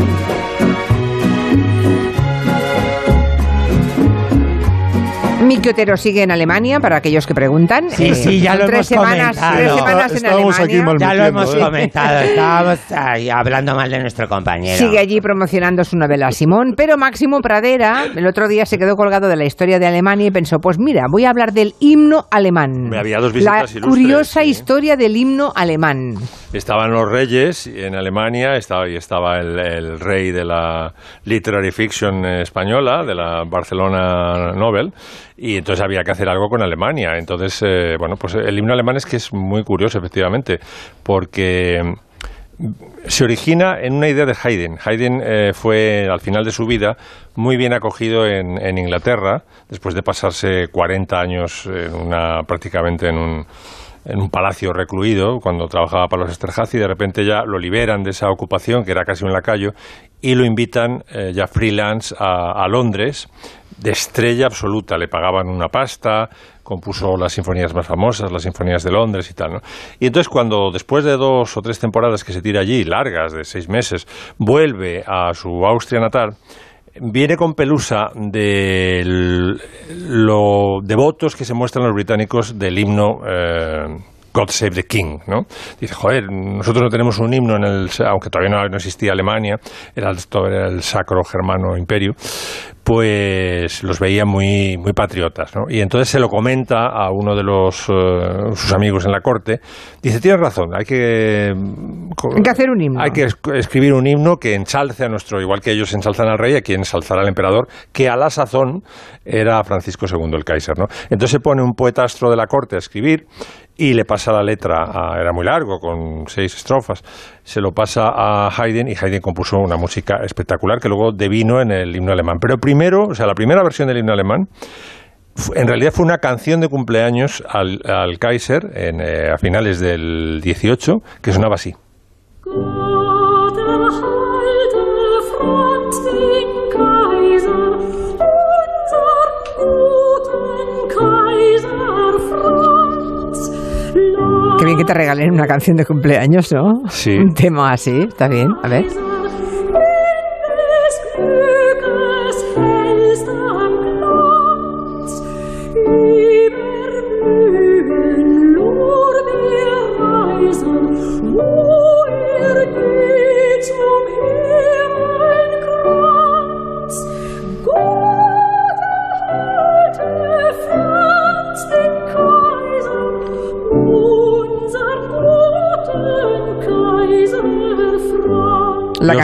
Miki Otero sigue en Alemania, para aquellos que preguntan. Sí, Eh, sí, ya lo tres hemos semanas, comentado. tres semanas en Estábamos aquí Alemania. Ya lo hemos ¿eh? comentado, estábamos ahí hablando mal de nuestro compañero. Sigue allí promocionando su novela Simón, pero Máximo Pradera el otro día se quedó colgado de la historia de Alemania y pensó, pues mira, voy a hablar del himno alemán. Me había dos La visitas ilustres, curiosa sí. historia del himno alemán. Estaban los reyes en Alemania, estaba, y estaba el, el rey de la literary fiction española, de la Barcelona Nobel, y entonces había que hacer algo con Alemania. Entonces, eh, bueno, pues el himno alemán es que es muy curioso, efectivamente, porque se origina en una idea de Haydn. Haydn eh, fue, al final de su vida, muy bien acogido en, en Inglaterra, después de pasarse 40 años en una, prácticamente en un, en un palacio recluido, cuando trabajaba para los Esterhazy, y de repente ya lo liberan de esa ocupación, que era casi un lacayo, y lo invitan eh, ya freelance a, a Londres, de estrella absoluta. Le pagaban una pasta, compuso las sinfonías más famosas, las sinfonías de Londres y tal. ¿no? Y entonces cuando después de dos o tres temporadas que se tira allí, largas, de seis meses, vuelve a su Austria natal, viene con pelusa de lo devotos que se muestran los británicos del himno eh, God Save the King, ¿no? Dice, joder, nosotros no tenemos un himno en el, aunque todavía no, no existía Alemania, era era el Sacro Germano Imperio, pues los veía muy, muy patriotas, ¿no? Y entonces se lo comenta a uno de los eh, sus amigos en la corte, dice, tienes razón, hay que Hay que hacer un himno. hay que es- escribir un himno que ensalce a nuestro, igual que ellos ensalzan al rey, aquí ensalzar al emperador, que a la sazón era Francisco II el Kaiser, ¿no? Entonces se pone un poetastro de la corte a escribir y le pasa la letra, era muy largo, con seis estrofas, se lo pasa a Haydn y Haydn compuso una música espectacular que luego devino en el himno alemán. Pero primero, o sea, la primera versión del himno alemán en realidad fue una canción de cumpleaños al, al Kaiser en, eh, a finales del 18 que sonaba así. Te regalen una canción de cumpleaños, ¿no? Sí. Un tema así, está bien. A ver.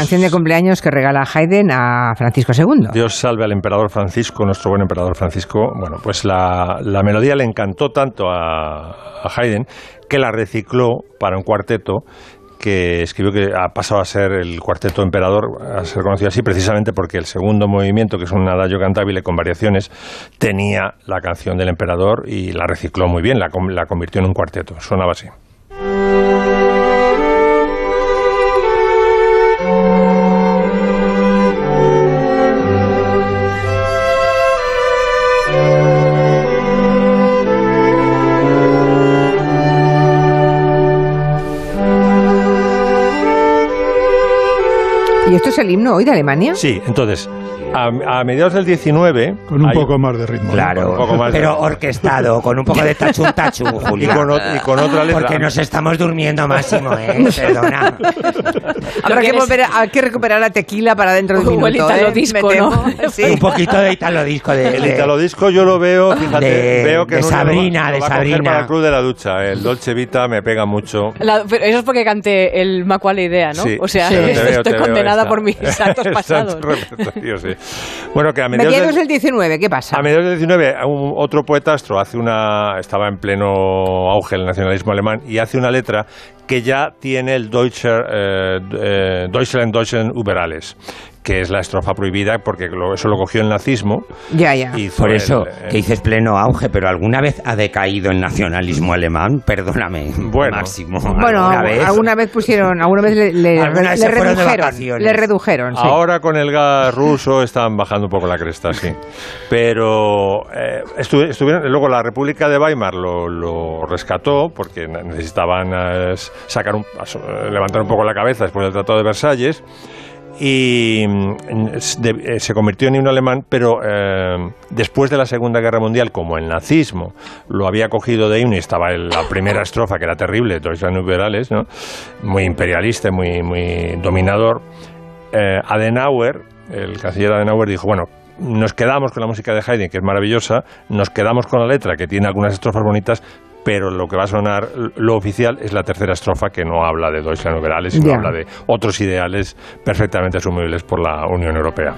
Canción de cumpleaños que regala Haydn a Francisco II. Dios salve al emperador Francisco, nuestro buen emperador Francisco. Bueno, pues la, melodía le encantó tanto a, Haydn que la recicló para un cuarteto que escribió que ha pasado a ser el cuarteto emperador, a ser conocido así precisamente porque el segundo movimiento, que es un adagio cantabile con variaciones, tenía la canción del emperador y la recicló muy bien, la, la convirtió en un cuarteto. Sonaba así. ¿Y esto es el himno hoy de Alemania? Sí, entonces, a, a mediados del 19... Con un hay- poco más de ritmo. ¿no? Claro, Un poco más de- pero orquestado, con un poco de tachun, Y Julia. con, ot- y con otra letra. Porque nos estamos durmiendo, Máximo, ¿eh? Perdona. Habrá que, volver a, hay que recuperar la tequila para dentro de un O el minuto. italo ¿eh? disco, ¿no? Sí. Un poquito de italo disco de... El de- Italo Disco yo lo veo, fíjate, de- veo que de Sabrina, de Sabrina. para el club de la ducha. El Dolce Vita me pega mucho. La- pero eso es porque canté el Macuale Idea, ¿no? Sí, o sea, sí, veo, estoy condenada esta. por mis actos pasados. sí. Bueno, que a mediados, Mediados del, del 19, ¿qué pasa? a mediados del 19, un- otro poetastro hace una, estaba en pleno auge el nacionalismo alemán y hace una letra que ya tiene el Deutscher, eh, eh, Deutschland, Deutschland über alles, que es la estrofa prohibida porque lo- eso lo cogió el nazismo. Ya, ya. hizo Por el- eso, el- que dices pleno auge, pero ¿alguna vez ha decaído el nacionalismo alemán? Perdóname, Bueno. Máximo. Bueno, ¿alguna vez? alguna vez pusieron, alguna vez le, le- Alguna vez le redujeron. Le redujeron, sí. Ahora con el gas ruso están bajando un poco la cresta, sí. Pero eh, estu- estuvieron, luego la República de Weimar lo, lo rescató porque necesitaban eh, sacar un, eh, levantar un poco la cabeza después del Tratado de Versalles y mm, eh, se convirtió en himno alemán, pero eh, después de la Segunda Guerra Mundial, como el nazismo lo había cogido de himno y estaba en la primera estrofa, que era terrible, Deutschland über alles, ¿no? muy imperialista, muy, muy dominador, eh, Adenauer, el canciller Adenauer, dijo, bueno, nos quedamos con la música de Haydn, que es maravillosa, nos quedamos con la letra, que tiene algunas estrofas bonitas, pero lo que va a sonar, lo oficial, es la tercera estrofa que no habla de Deutschland über alles, sino Ya. habla de otros ideales perfectamente asumibles por la Unión Europea.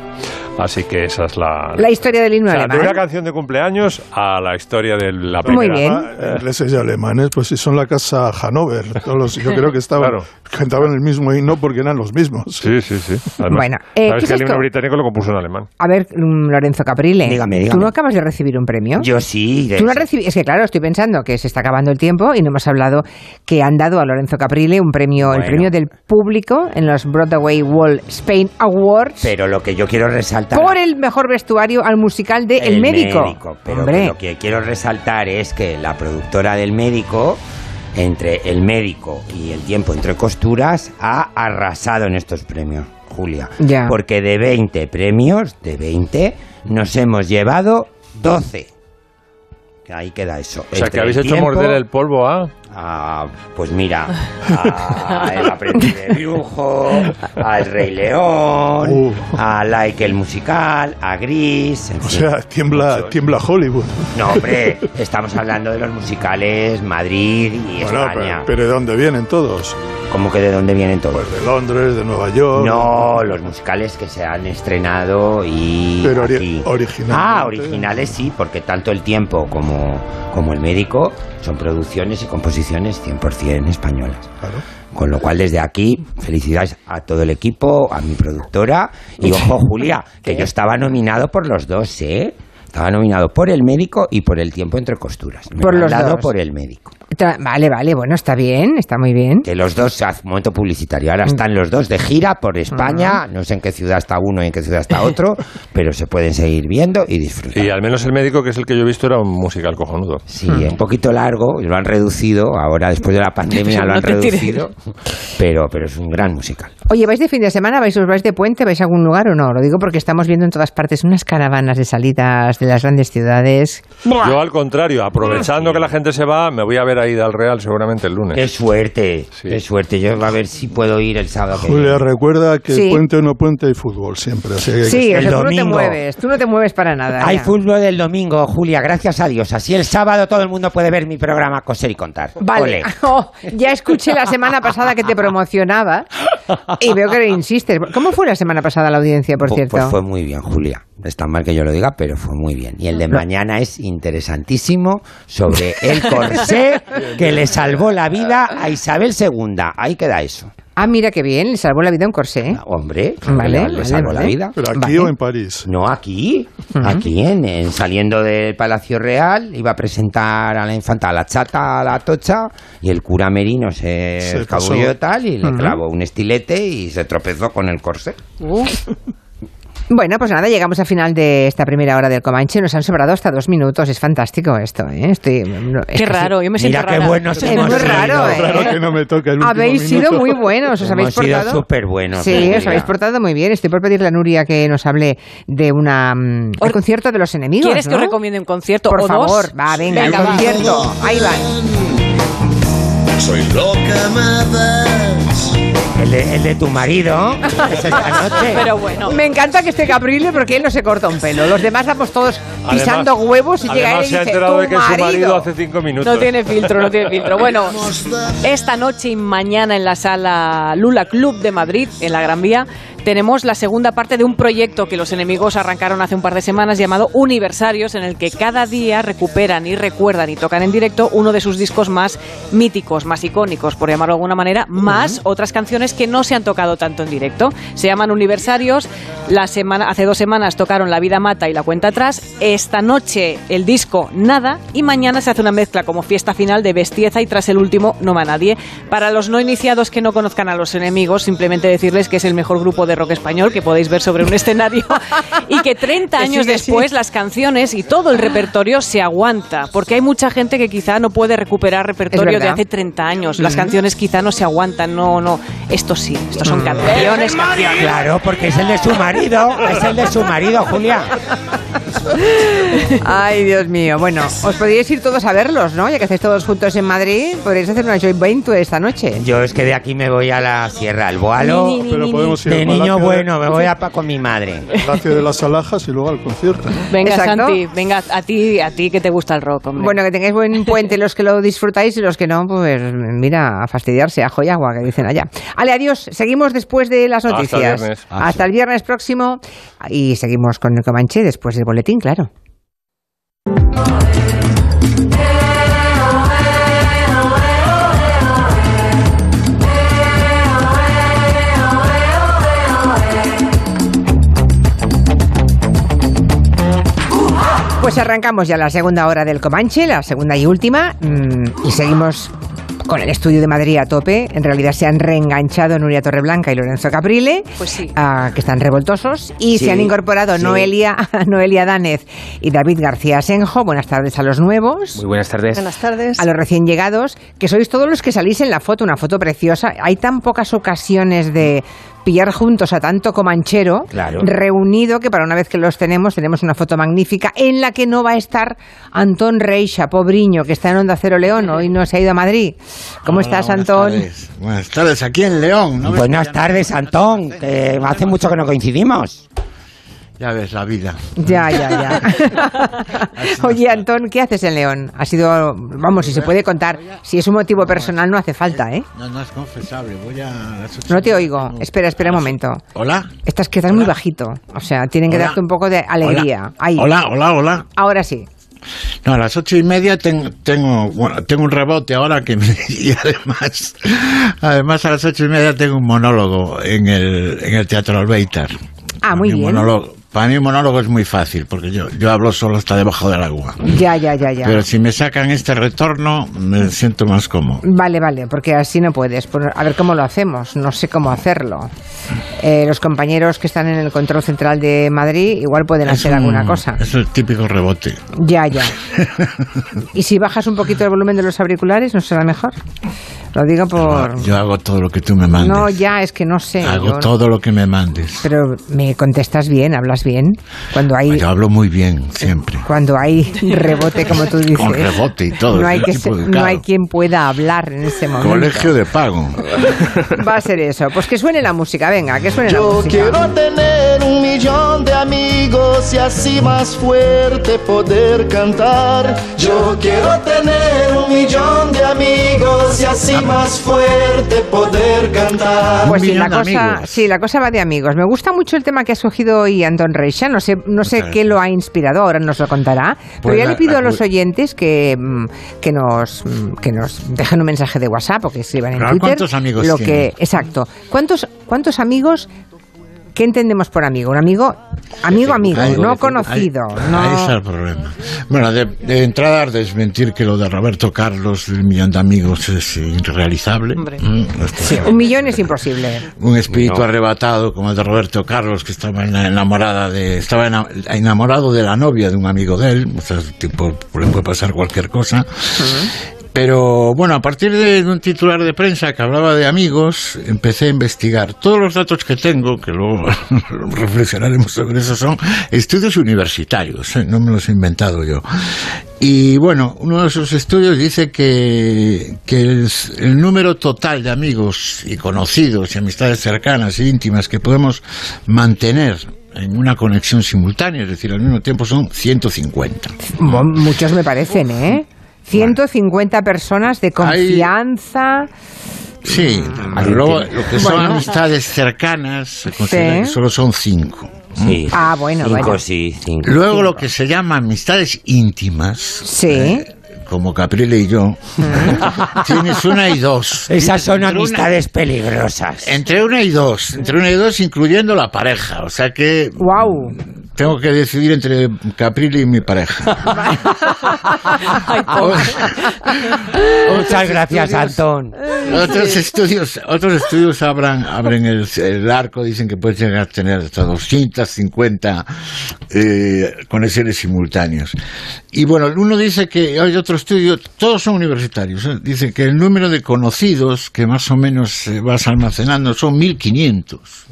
Así que esa es la... La historia del himno o sea, alemán. de una canción de cumpleaños a la historia de la Muy primera. bien. Ah, ingleses y alemanes, pues si son la casa Hanover, todos los- yo creo que estaban, Claro. cantaban el mismo himno porque eran los mismos. Sí, sí, sí. Bueno, eh, ¿qué Sabes es que el himno británico lo compuso en alemán. A ver, mm, Lorenzo Caprile. Dígame, ¿Tú dígame. no acabas de recibir un premio? Yo sí. Tú no has recibido, es que claro, estoy pensando que se está acabando el tiempo y no hemos hablado que han dado a Lorenzo Caprile un premio, el premio del público en los Broadway Wall Spain Awards Pero lo que yo quiero resaltar... por el mejor vestuario al musical de El, Médico. Pero Hombre, lo que quiero resaltar es que la productora del médico, entre el médico y el tiempo entre costuras, ha arrasado en estos premios, Julia. Ya. Porque de 20 premios, de 20, nos hemos llevado 12. Que Ahí queda eso. O sea, Entre que habéis hecho tiempo- morder el polvo a... Ah, pues mira, a El aprendiz de brujo, al Rey León, Uh. a Like el musical, a Gris. en O fin. sea, tiembla, tiembla Hollywood. No, hombre, estamos hablando de los musicales Madrid y Bueno, España. pero, pero ¿de dónde vienen todos? ¿Cómo que de dónde vienen todos? Pues de Londres, de Nueva York. No, los musicales que se han estrenado y Pero ori- aquí. originalmente. Ah, originales sí, porque tanto el tiempo como, como el médico son producciones y composiciones 100% españolas. Claro. Con lo cual, desde aquí, felicidades a todo el equipo, a mi productora. Y ojo, Julia, que yo estaba nominado por los dos, ¿eh? Estaba nominado por el médico y por el tiempo entre costuras. Me Por los dado dos. por el médico. tra- vale, vale, bueno, está bien, está muy bien. Que los dos, momento publicitario, ahora están los dos de gira por España, no sé en qué ciudad está uno y en qué ciudad está otro, pero se pueden seguir viendo y disfrutar. Y al menos el médico, que es el que yo he visto, era un musical cojonudo. Sí, un poquito largo, lo han reducido, ahora después de la pandemia lo han reducido, pero, pero es un gran musical. Oye, ¿vais de fin de semana? ¿Vais, os vais de puente? ¿Vais a algún lugar o no? Lo digo porque estamos viendo en todas partes unas caravanas de salidas de las grandes ciudades. Yo, al contrario, aprovechando que la gente se va, me voy a ver a Ida al Real seguramente el lunes. Qué suerte, qué suerte. Yo a ver si puedo ir el sábado que Julia, viene. recuerda que Sí. puente o no puente hay fútbol siempre. Así que hay que Sí, o estar- sea, tú no te domingo. mueves, tú no te mueves para nada. Hay ya. fútbol del domingo, Julia, gracias a Dios. Así el sábado todo el mundo puede ver mi programa Coser y Contar. Vale. Oh, ya escuché la semana pasada que te promocionaba y veo que insistes. ¿Cómo fue la semana pasada la audiencia, por cierto? Pues fue muy bien, Julia. Está mal que yo lo diga, pero fue muy bien. Y el de mañana es interesantísimo sobre el corsé que le salvó la vida a Isabel II. Ahí queda eso. Ah, mira qué bien, le salvó la vida a un corsé. Hombre, Vale, le, le vale, salvó la vale. vida. ¿Pero aquí Vale. o en París? No, aquí, aquí en, en- saliendo del Palacio Real, iba a presentar a la infanta a la chata, a la tocha, y el cura Merino se, Se escabulló pasó. tal y le clavó un estilete y se tropezó con el corsé. Bueno, pues nada, llegamos al final de esta primera hora del Comanche. Nos han sobrado hasta dos minutos. Es fantástico esto, ¿eh? Estoy, no, es Qué raro, yo me siento Mira qué rara. buenos Es muy raro, ¿eh? Que no me toca el Habéis minuto. sido muy buenos, os habéis portado. súper buenos. Sí, os habéis portado muy bien. Estoy por pedirle a Nuria que nos hable de una, mm, el concierto de los enemigos. ¿Quieres que os recomiende un concierto Por o favor, dos? va, venga, el va. concierto. Ahí van. Soy lo que me das. El de, el de tu marido, es esta noche. Pero bueno. Me encanta que esté Caprile porque él no se corta un pelo. Los demás vamos todos pisando Además- huevos y llega él Además y se ha dice, enterado "Tu de que es su marido marido". hace cinco minutos. No tiene filtro, no tiene filtro. Bueno, esta noche y mañana en la sala Lula Club de Madrid, en la Gran Vía, tenemos la segunda parte de un proyecto que los enemigos arrancaron hace un par de semanas llamado Universarios, en el que cada día recuperan y recuerdan y tocan en directo uno de sus discos más míticos, más icónicos, por llamarlo de alguna manera, más otras canciones que no se han tocado tanto en directo. Se llaman Universarios. La semana, hace dos semanas tocaron La vida mata y La cuenta atrás. Esta noche el disco Nada y mañana se hace una mezcla como fiesta final de Bestieza y tras el último No va nadie. Para los no iniciados que no conozcan a los enemigos, simplemente decirles que es el mejor grupo de de rock español que podéis ver sobre un escenario y que 30 Que años sí, que sí. después las canciones y todo el repertorio se aguanta, porque hay mucha gente que quizá no puede recuperar repertorio de hace 30 años. Las Ujú. canciones quizá no se aguantan, no, no. Esto sí, estos Mm. son canciones, canciones. Claro, porque es el de su marido, es el de su marido, Julia. Ay, Dios mío. Bueno, os podríais ir todos a verlos, ¿no? Ya que estáis todos juntos en Madrid, podríais hacer una joint venture esta noche. Yo es que de aquí me voy a la sierra, al boalo. Ni, ni, ni, Pero podemos ir De al niño Palacio de- bueno, me voy a pa con mi madre. Palacio de las Alhajas y luego al concierto. ¿no? Venga, Exacto. Santi, venga, a ti, a ti que te gusta el rock, hombre. Bueno, que tengáis buen puente los que lo disfrutáis y los que no, pues mira, a fastidiarse, ajo y agua, que dicen allá. Ale, adiós. Seguimos después de las Hasta el noticias. viernes. Hasta el viernes próximo. Y seguimos con el Comanche después del boletín, claro. Pues arrancamos ya la segunda hora del Comanche, la segunda y última, mm, y seguimos con el estudio de Madrid a tope. En realidad se han reenganchado Nuria Torreblanca y Lorenzo Caprile, Pues sí. ah, que están revoltosos, y Sí, se han incorporado sí. Noelia, Noelia Danez y David García Senjo. Buenas tardes a los nuevos. Muy buenas tardes. Buenas tardes. A los recién llegados, que sois todos los que salís en la foto, una foto preciosa. Hay tan pocas ocasiones de pillar juntos a tanto comanchero Claro. reunido que para una vez que los tenemos, tenemos una foto magnífica en la que no va a estar Antón Rey Chapobriño, que está en Onda Cero León, hoy no se ha ido a Madrid. ¿Cómo Hola, estás, buenas Antón? tardes. Buenas tardes, aquí en León. ¿no ves Buenas tardes, Antón, que hace mucho que no coincidimos. Ya, ves la vida. Ya, ya, ya. Oye, Antón, ¿qué haces en León? Ha sido, vamos, si se puede contar, si es un motivo personal no hace falta, ¿eh? No, no es confesable. Voy a. las ocho No te oigo. Espera, espera un momento. Hola. Estás que estás muy bajito. O sea, tienen que darte un poco de alegría. Ahí. Hola, hola, hola. Ahora sí. No, a las ocho y media tengo, tengo, bueno, tengo un rebote ahora que me, y además, además a las ocho y media tengo un monólogo en el, en el Teatro Albeitar. Ah, muy Un bien. monólogo- para mí un monólogo es muy fácil porque yo, yo hablo solo hasta debajo del agua. Ya, ya, ya, ya. Pero si me sacan este retorno, me siento más cómodo. Vale, vale, porque así no puedes. A ver cómo lo hacemos. No sé cómo hacerlo. Eh, los compañeros que están en el control central de Madrid igual pueden Es hacer un- alguna cosa. Es el típico rebote. Ya, ya. ¿Y si bajas un poquito el volumen de los auriculares, no será mejor? Lo digo por... Yo hago todo lo que tú me mandes. No, ya, es que no sé. hago yo- todo lo que me mandes. Pero me contestas bien, hablas bien. Cuando hay, Yo hablo muy bien, siempre. cuando hay rebote, como tú dices. Con rebote y todo. No hay, que se- no hay quien pueda hablar en ese momento. Colegio de pago. Va a ser eso. Pues que suene la música, venga, que suene la Yo música. quiero tener un millón de amigos y así más fuerte poder cantar. Yo quiero tener un millón de amigos y así más fuerte poder cantar. Pues sí la, cosa, sí, la cosa va de amigos. Me gusta mucho el tema que ha escogido hoy Reixa. No sé, no sé qué lo ha inspirado, ahora nos lo contará. Pero Pues ya la- le pido la a los oyentes que, mm, que, nos, mm, que nos dejen un mensaje de WhatsApp o que escriban en Twitter. ¿cuántos amigos lo tiene? que Exacto. ¿Cuántos, ¿Cuántos amigos... ¿Qué entendemos por amigo? Un amigo, amigo, amigo, Ahí- no ahí- conocido. Ahí, no... está el problema. Bueno, de, de entrada, desmentir que lo de Roberto Carlos, el millón de amigos, es irrealizable. Mm, Sí, un millón es imposible. un espíritu No. arrebatado como el de Roberto Carlos que estaba ena- enamorada de estaba ena- enamorado de la novia de un amigo de él o sea, tipo le puede pasar cualquier cosa pero bueno a partir de un titular de prensa que hablaba de amigos empecé a investigar todos los datos que tengo que luego reflexionaremos sobre eso son estudios universitarios ¿eh? no me los he inventado yo y bueno, uno de esos estudios dice que, el, el número total de amigos y conocidos y amistades cercanas e íntimas que podemos mantener en una conexión simultánea, es decir, al mismo tiempo son 150. Mo- Muchos me parecen, ¿eh? 150 personas de confianza. Sí, Mm. luego lo que son Bueno. amistades cercanas se que solo son 5. Sí. Ah, bueno, Cinco, bueno. sí, cinco. Luego lo que se llama amistades íntimas, Sí. eh, como Caprile y yo, tienes una y dos. Esas son Entre una- amistades peligrosas. Entre una y dos, entre una y dos incluyendo la pareja, o sea que Wow. Tengo que decidir entre Caprile y mi pareja. Muchas gracias, Antón. Otros estudios, otros estudios abran, abren el, el arco, dicen que puedes llegar a tener hasta 250 eh, conexiones simultáneas. Y bueno, uno dice que hay otro estudio, todos son universitarios, ¿eh? dice que el número de conocidos que más o menos vas almacenando son 1500.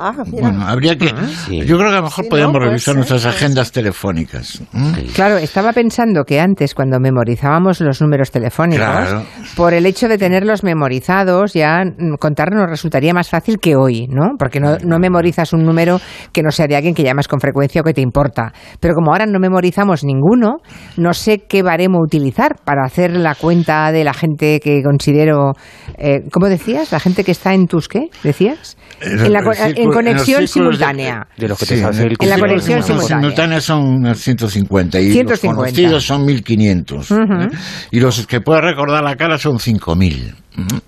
Ah, Bueno, habría que. Yo creo que a lo mejor podríamos revisar nuestras agendas telefónicas. ¿Mm? Claro, estaba pensando que antes, cuando memorizábamos los números telefónicos, Claro. por el hecho de tenerlos memorizados, ya mm, contarnos nos resultaría más fácil que hoy, ¿no? Porque no, no memorizas un número que no sea de alguien que llamas con frecuencia o que te importa. Pero como ahora no memorizamos ninguno, no sé qué baremo utilizar para hacer la cuenta de la gente que considero. Eh, ¿Cómo decías? ¿La gente que está en tus qué? ¿Decías? En, la el círculo- en conexión en los círculos de- simultánea. de lo que te sabes el En la conexión simultánea. simultáneas son unas 150 y 150. los conocidos son 1500. Ujú. ¿eh? Y los que puedes recordar la cara son 5000. Ujú.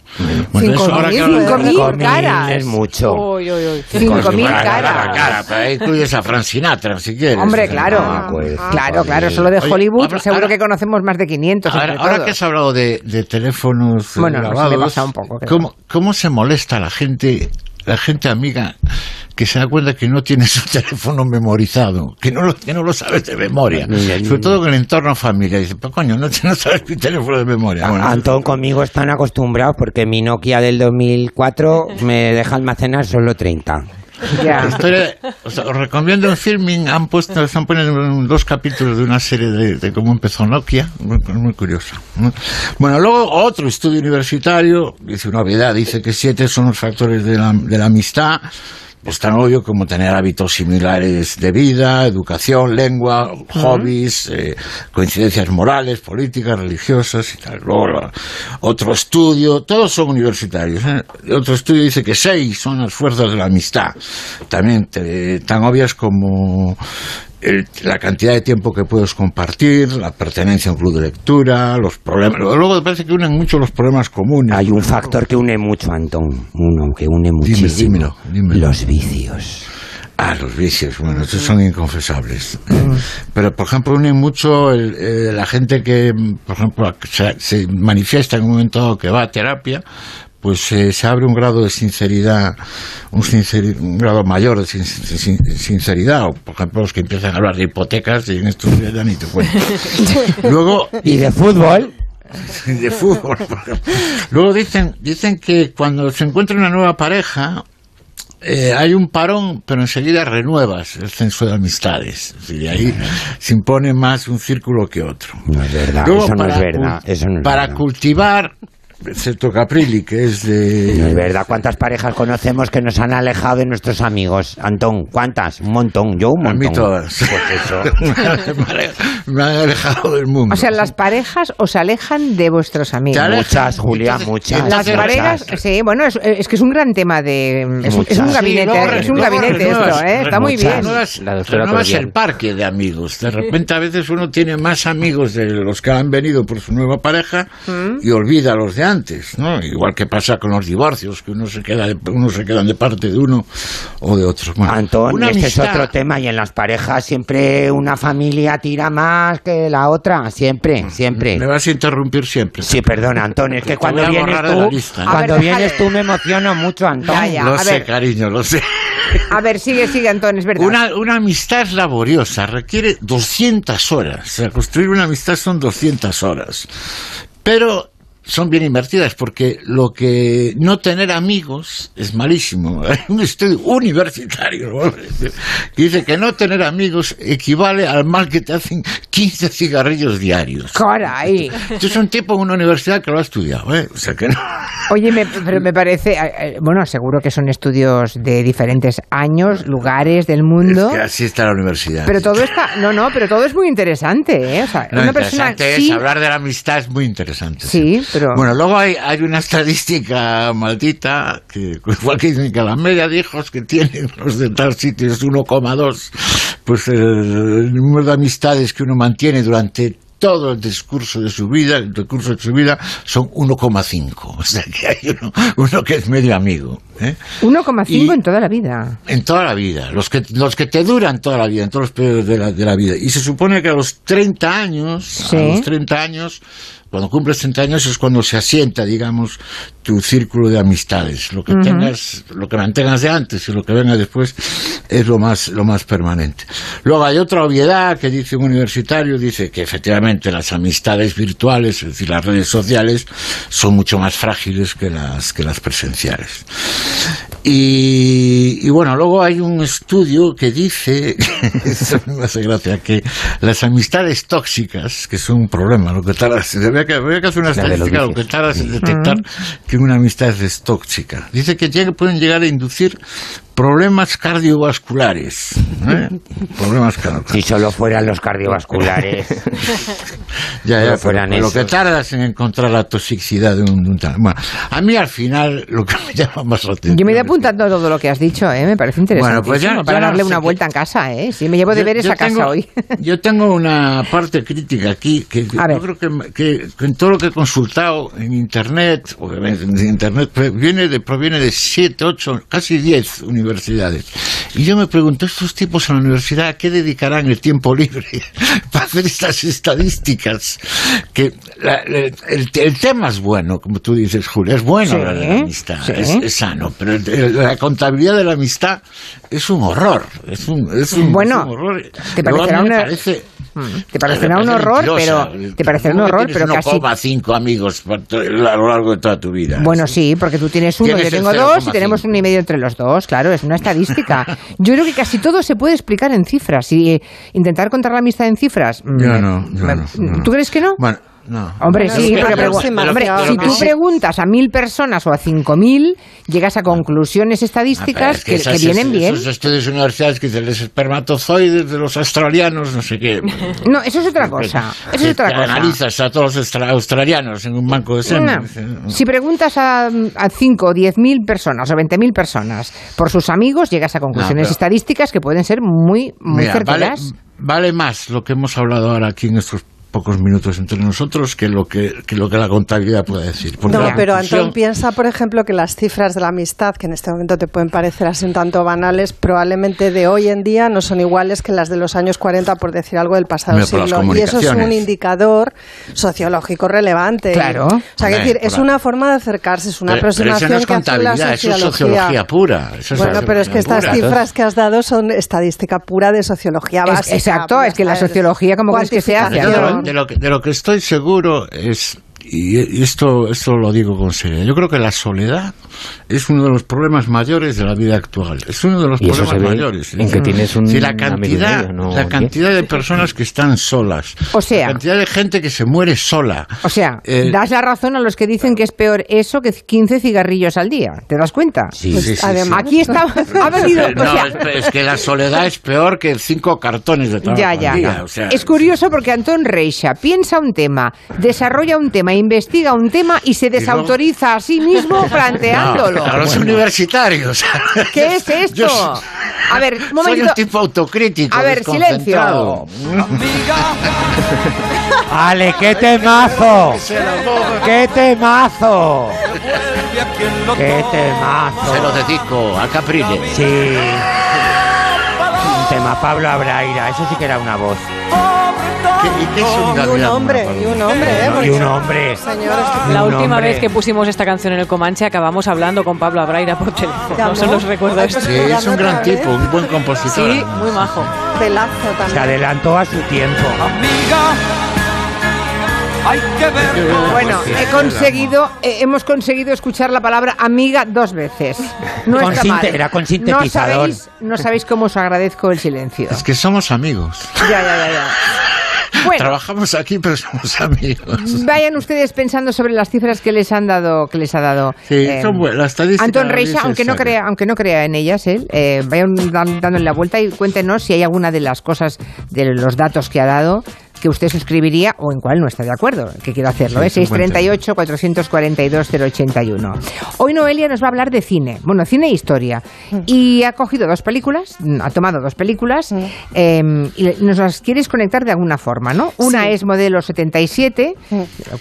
Bueno, eso ahora que 5.000, hablas de- 5.000 caras. Es mucho. Uy, uy, uy. 5.000 Para caras. Cara, pero incluyes a Frank Sinatra, si quieres. Hombre, claro. Ah, pues, claro, claro, solo de Oye, Hollywood ahora- seguro ahora- que conocemos más de 500. Ahora, ahora que has hablado de, de teléfonos eh, Bueno, no, se me grabados, pasa un poco. ¿cómo, ¿cómo se molesta la gente, la gente amiga que se da cuenta que no tiene su teléfono memorizado, que no lo, que no lo sabes de memoria? Sobre todo en el entorno familiar. Dice, pues coño, no, no sabes mi teléfono de memoria. Bueno, Antón, conmigo están acostumbrados porque mi Nokia del 2004 me deja almacenar solo 30. Sea, os recomiendo un filming, han puesto, están poniendo dos capítulos de una serie de, de cómo empezó Nokia, muy. ¿no? Bueno, luego otro estudio universitario, dice una novedad, dice que siete son los factores de la, de la amistad, pues tan obvio como tener hábitos similares de vida, educación, lengua, hobbies, eh, coincidencias morales, políticas, religiosas y tal. Luego, la- otro estudio, todos son universitarios. ¿eh? Otro estudio dice que seis son las fuerzas de la amistad, también te- tan obvias como el- la cantidad de tiempo que puedes compartir, la pertenencia a un club de lectura, los problemas. Luego parece que unen mucho los problemas comunes. Hay un factor que une mucho, Antón. Uno que une muchísimo. dímelo, dímelo. Los vicios. Ah, los vicios, bueno, estos son inconfesables. Pero, por ejemplo, une mucho el- eh, la gente que, por ejemplo, se, se manifiesta en un momento dado que va a terapia, pues eh, se abre un grado de sinceridad, un, sinceri- un grado mayor de sin- sin- sinceridad. O, por ejemplo, los que empiezan a hablar de hipotecas y en estos días ya ni te cuento. Luego, ¿Y de fútbol? de fútbol. por ejemplo. Luego dicen, dicen que cuando se encuentra una nueva pareja, eh, hay un parón, pero enseguida renuevas el censo de amistades. Y ahí se impone más un círculo que otro. No es verdad, Luego, eso no para es verdad. cul- Eso no es para verdad. cultivar, excepto Caprilli, que es de... No es verdad. ¿Cuántas parejas conocemos que nos han alejado de nuestros amigos? Antón, ¿cuántas? Un montón. Yo un A montón. mí todas. Pues eso. Me han alejado del mundo. O sea, las parejas os alejan de vuestros amigos. Muchas, Julia, Entonces, muchas. Las parejas, sí, bueno, es, es que es un gran tema de... Es, un- es un Muchas. gabinete, Sí, luego es un luego gabinete esto, ¿eh? Está muy bien. La renuevas el parque de amigos. De repente a veces uno tiene más amigos de los que han venido por su nueva pareja Mm. y olvida a los de antes, ¿no? Igual que pasa con los divorcios, que uno se queda de, uno se quedan de parte de uno o de otro. Bueno, Antón, este es amistad- otro tema y en las parejas siempre una familia tira más que la otra, siempre, siempre. Me vas a interrumpir siempre. Sí, perdona, Antón, es que cuando vienes tú, lista, ¿eh? cuando ver, vienes tú me emociono mucho, Antón. Ya, ya. Lo a sé, ver. cariño, lo sé. A ver, sigue, sigue, Antón, es verdad. Una, una amistad es laboriosa, requiere 200 horas. O sea, construir una amistad son 200 horas. Pero son bien invertidas porque lo que no tener amigos es malísimo. Hay un estudio universitario ¿no? que dice que no tener amigos equivale al mal que te hacen 15 cigarrillos diarios. Caray. Esto es un tipo en una universidad que lo ha estudiado, ¿eh? O sea que no. Oye, me- pero me parece, eh, eh, bueno, seguro que son estudios de diferentes años, lugares del mundo. Es que así está la universidad. Pero todo está, no, no, pero todo es muy interesante, ¿eh? O sea, Lo una persona interesante es sí, hablar de la amistad es muy interesante. sí, pero Bueno, luego hay, hay una estadística maldita, que igual que dicen que la media de hijos que tienen los de tal sitio es 1,2, pues el, el número de amistades que uno mantiene durante todo el discurso de su vida, el recurso de su vida, son 1,5. O sea que hay uno, uno que es medio amigo. ¿eh? 1,5 en toda la vida. En toda la vida, los que, los que te duran toda la vida, en todos los periodos de la, de la vida. Y se supone que a los 30 años, Sí. a los 30 años, cuando cumples 30 años es cuando se asienta, digamos, tu círculo de amistades. Lo que tengas, lo que mantengas de antes y lo que venga después es lo más, lo más permanente. Luego hay otra obviedad que dice un universitario, dice que efectivamente las amistades virtuales, es decir, las redes sociales, son mucho más frágiles que las, que las presenciales. Y, y bueno, luego hay un estudio que dice, eso me hace gracia, que las amistades tóxicas, que son un problema, lo que tardas, habría que, habría que hacer una estadística, lo que tardas en detectar que una amistad es tóxica. Dice que pueden llegar a inducir problemas cardiovasculares. ¿eh? Problemas cardiovasculares. Si solo fueran los cardiovasculares. Ya, ya, fueran pero lo que tardas en encontrar la toxicidad de un, de un Bueno, a mí al final lo que me llama más la atención. Yo me he ido apuntando todo lo que has dicho, ¿eh? me parece interesante. Bueno, pues ya- para ya no darle sé una vuelta en casa. ¿eh? Sí, me llevo deberes Yo- yo a casa hoy. Yo tengo una parte crítica aquí que yo creo que, que- que en todo lo que he consultado en internet, obviamente en internet pues, viene de, proviene de siete, ocho, casi diez universidades. Y yo me pregunto, estos tipos en la universidad, ¿a qué dedicarán el tiempo libre para hacer estas estadísticas? Que la- la- el, el tema es bueno, como tú dices, Julia, es bueno Sí, hablar de la amistad, sí. es, es sano, pero la contabilidad de la amistad es un horror, es un, es un, Bueno, es un horror. te parecerá una- parece- Te parecerá un horror, mentirosa. pero te parecerá un ¿Cómo que horror, pero casi 1,5 amigos a lo largo de toda tu vida. Bueno, sí, porque tú tienes uno, yo tengo dos y 0,5. tenemos uno y medio entre los dos, claro, es una estadística. Yo creo que casi todo se puede explicar en cifras. Y eh, intentar contar la amistad en cifras. mm, Yo no, yo me- no, no. ¿Tú crees que no? Bueno, no. Hombre, Bueno, sí, que- que- de lo hombre, que- si que tú preguntas a mil personas o a cinco mil, llegas a conclusiones Ah, estadísticas pero que, que esas- vienen bien. Esos estudios universitarios que dicen los espermatozoides de los australianos, no sé qué. No, eso es otra cosa. Eso es otra Que cosa. Analizas a todos los austra- australianos en un banco de semen. No. Si preguntas a, a 5 o 10 mil personas o 20 mil personas por sus amigos, llegas a conclusiones pero- estadísticas que pueden ser muy, muy Mira, vale, vale más lo que hemos hablado ahora aquí en estos pocos minutos entre nosotros que lo que, que lo que la contabilidad puede decir. Porque No, pero conclusión- Antón piensa, por ejemplo, que las cifras de la amistad, que en este momento te pueden parecer así un tanto banales, probablemente de hoy en día no son iguales que las de los años 40, por decir algo del pasado siglo. Y eso es un indicador sociológico relevante. Claro. O sea, que decir, es la- una forma de acercarse, es una Pero- pero eso aproximación no es que hace la contabilidad, eso es sociología. pura. eso es bueno, pero es que estas pura. cifras que has dado son estadística pura de sociología Es- básica. exacto, es que la sociología, ¿cómo crees que se hace? De, lo, que, de lo que estoy seguro es, y esto, esto lo digo con seriedad, yo creo que la soledad es uno de los problemas mayores de la vida actual. Es uno de los Y problemas mayores. en que tienes un Sí, la cantidad, medio, no la cantidad de personas que están solas. O sea- la cantidad de gente que se muere sola. O sea, Eh, das la razón a los que dicen que es peor eso que 15 cigarrillos al día. ¿Te das cuenta? Sí, sí, sí, sí. Aquí está, ha venido, o No, sea, es, es que la soledad es peor que cinco cartones de trabajo Ya, al ya. día, o sea, es curioso porque Antón Reixa piensa un tema, desarrolla un tema, investiga un tema y se desautoriza a sí mismo planteándolo. No, a los universitarios. ¿Qué es esto? Yo soy- A ver, un Soy momentito. un tipo autocrítico. A ver, desconcentrado. ¡Ale, qué temazo! ¡Qué temazo! ¡Qué temazo! Se lo dedico a Caprile. Sí. Un tema, Pablo Abraira, eso sí que era una voz. ¿Y qué es un Y un hombre, y un hombre, ¿eh? Y un hombre. Señor, es que- La última hombre. vez que pusimos esta canción en el Comanche acabamos hablando con Pablo Abraira por teléfono. No se los recuerdo esto. pues Sí, es un gran tipo, un buen compositor. Sí, muy majo. Pelazo Se también. adelantó a su tiempo. Bueno, he conseguido, eh, hemos conseguido escuchar la palabra amiga dos veces. No Con está mal. era con No sintetizador. sabéis, no sabéis cómo os agradezco el silencio. Es que somos amigos. Ya, ya, ya, ya. Bueno, Trabajamos aquí, pero somos amigos. vayan ustedes pensando sobre las cifras que les han dado, que les ha dado. Sí, eh, son buenas. Antón Reixa, aunque no crea, aunque no crea en ellas, él, eh, vayan dándole la vuelta y cuéntenos si hay alguna de las cosas de los datos que ha dado que usted suscribiría o en cuál no está de acuerdo, que quiero hacerlo. ¿eh? 638-442-081. Hoy Noelia nos va a hablar de cine, bueno, cine e historia. Y ha cogido dos películas, ha tomado dos películas eh, y nos las quieres conectar de alguna forma, ¿no? Una Sí. es Modelo 77,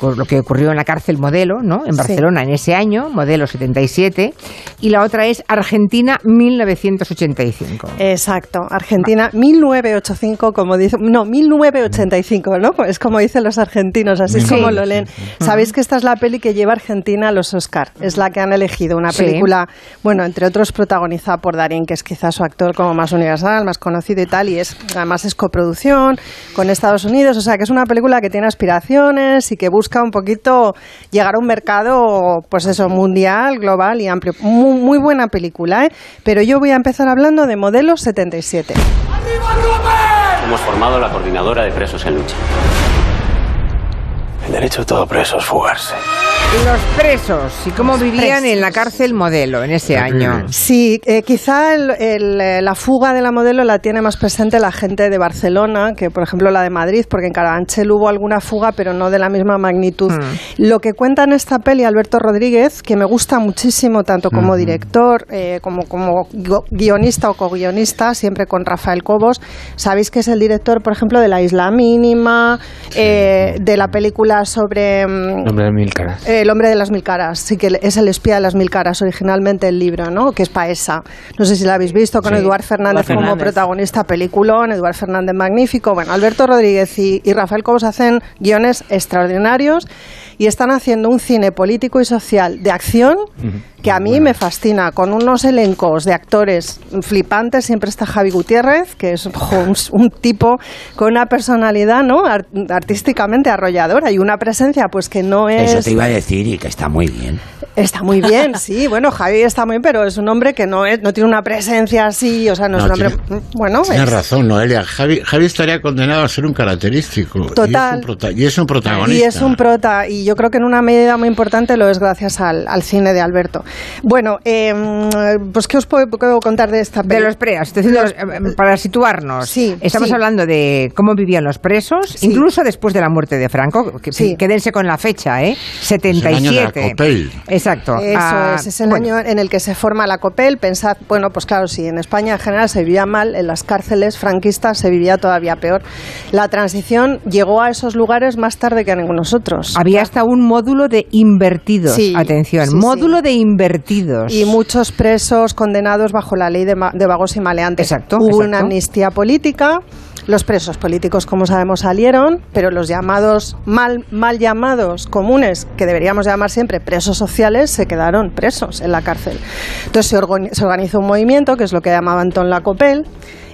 lo que ocurrió en la cárcel Modelo, ¿no? En Sí. Barcelona en ese año, Modelo 77. Y la otra es Argentina 1985. Exacto, Argentina 1985, como dice, no, 1985, ¿no? Es como dicen los argentinos, así es Sí. como lo leen. Sabéis que esta es la peli que lleva a Argentina a los Oscar, es la que han elegido, una Sí. película, bueno, entre otros protagonizada por Darín, que es quizás su actor como más universal, más conocido y tal, y es además es coproducción con Estados Unidos, o sea que es una película que tiene aspiraciones y que busca un poquito llegar a un mercado, pues eso, mundial, global y amplio. Muy, muy buena película, ¿eh? Pero yo voy a empezar hablando de Modelo 77. Hemos formado la coordinadora de presos en lucha. El derecho de todo preso es fugarse. Los presos y cómo vivían en la cárcel Modelo en ese año. Sí, eh, quizá el- el, eh, la fuga de la modelo la tiene más presente la gente de Barcelona que, por ejemplo, la de Madrid, porque en Carabanchel hubo alguna fuga, pero no de la misma magnitud. Lo que cuenta en esta peli Alberto Rodríguez, que me gusta muchísimo, tanto como director, eh, como, como gu- guionista o co-guionista, siempre con Rafael Cobos. Sabéis que es el director, por ejemplo, de La Isla Mínima, eh, de la película sobre... mm, Nombre de mil caras. El hombre de las mil caras, sí que es el espía de las mil caras, originalmente el libro, ¿no? Que es Paesa. No sé si lo habéis visto, con Sí. Eduard Fernández como protagonista, peliculón, Eduard Fernández magnífico. Bueno, Alberto Rodríguez y, y Rafael Cobos hacen guiones extraordinarios y están haciendo un cine político y social de acción que a mí me fascina, con unos elencos de actores flipantes. Siempre está Javi Gutiérrez, que es un, un tipo con una personalidad ¿no? Ar- artísticamente arrolladora y una presencia pues que no es... Eso te iba a decir y que está muy bien. Está muy bien, sí. Bueno, Javi está muy bien, pero es un hombre que no, es, no tiene una presencia así, o sea, no, es un hombre... tiene- bueno, Tienes es- razón, Noelia. Javi, Javi estaría condenado a ser un característico. Total. Y es un, prota- y es un protagonista. Y es un prota, y yo creo que en una medida muy importante lo es gracias al, al cine de Alberto. Bueno, eh, pues ¿qué os puedo, puedo contar de esta De peli? los diciendo, eh, para situarnos, estamos sí. hablando de cómo vivían los presos, incluso después de la muerte de Franco, que, Sí. quédense con la fecha, ¿eh? Es el año de la 77. Copel. Exacto. Eso Ah, es, es el bueno, año en el que se forma la COPEL. Pensad, bueno, pues claro, si en España en general se vivía mal, en las cárceles franquistas se vivía todavía peor. La transición llegó a esos lugares más tarde que a ninguno nosotros. Había hasta un módulo de invertidos. Sí, Atención, sí, módulo de invertidos. Y muchos presos condenados bajo la ley de, vagos y maleantes. Exacto, Hubo exacto. una amnistía política. Los presos políticos, como sabemos, salieron, pero los llamados, mal, mal llamados comunes, que deberíamos llamar siempre presos sociales, se quedaron presos en la cárcel. Entonces se, organizó un movimiento, que es lo que llamaba Antón Lacopel,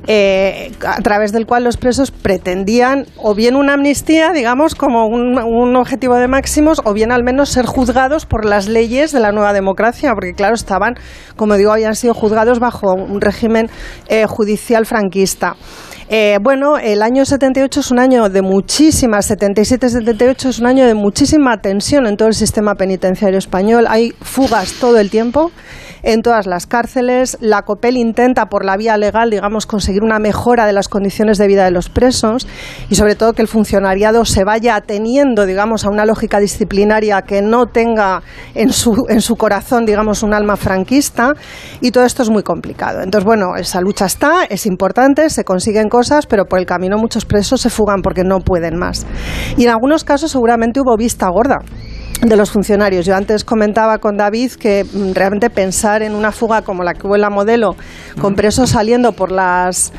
eh, a través del cual los presos pretendían o bien una amnistía, digamos, como un, un objetivo de máximos, o bien al menos ser juzgados por las leyes de la nueva democracia, porque claro, estaban, como digo, habían sido juzgados bajo un régimen eh, judicial franquista. Eh, bueno, el año 78 es un año de muchísima, 77-78 es un año de muchísima tensión en todo el sistema penitenciario español. Hay fugas todo el tiempo en todas las cárceles. La COPEL intenta, por la vía legal, digamos, conseguir una mejora de las condiciones de vida de los presos y, sobre todo, que el funcionariado se vaya ateniendo, digamos, a una lógica disciplinaria que no tenga en su, en su corazón, digamos, un alma franquista. Y todo esto es muy complicado. Entonces, bueno, esa lucha está, es importante, se consiguen cosas, pero por el camino muchos presos se fugan porque no pueden más. Y en algunos casos, seguramente hubo vista gorda de los funcionarios. Yo antes comentaba con David que mm, realmente pensar en una fuga como la que hubo en la modelo, con presos saliendo por las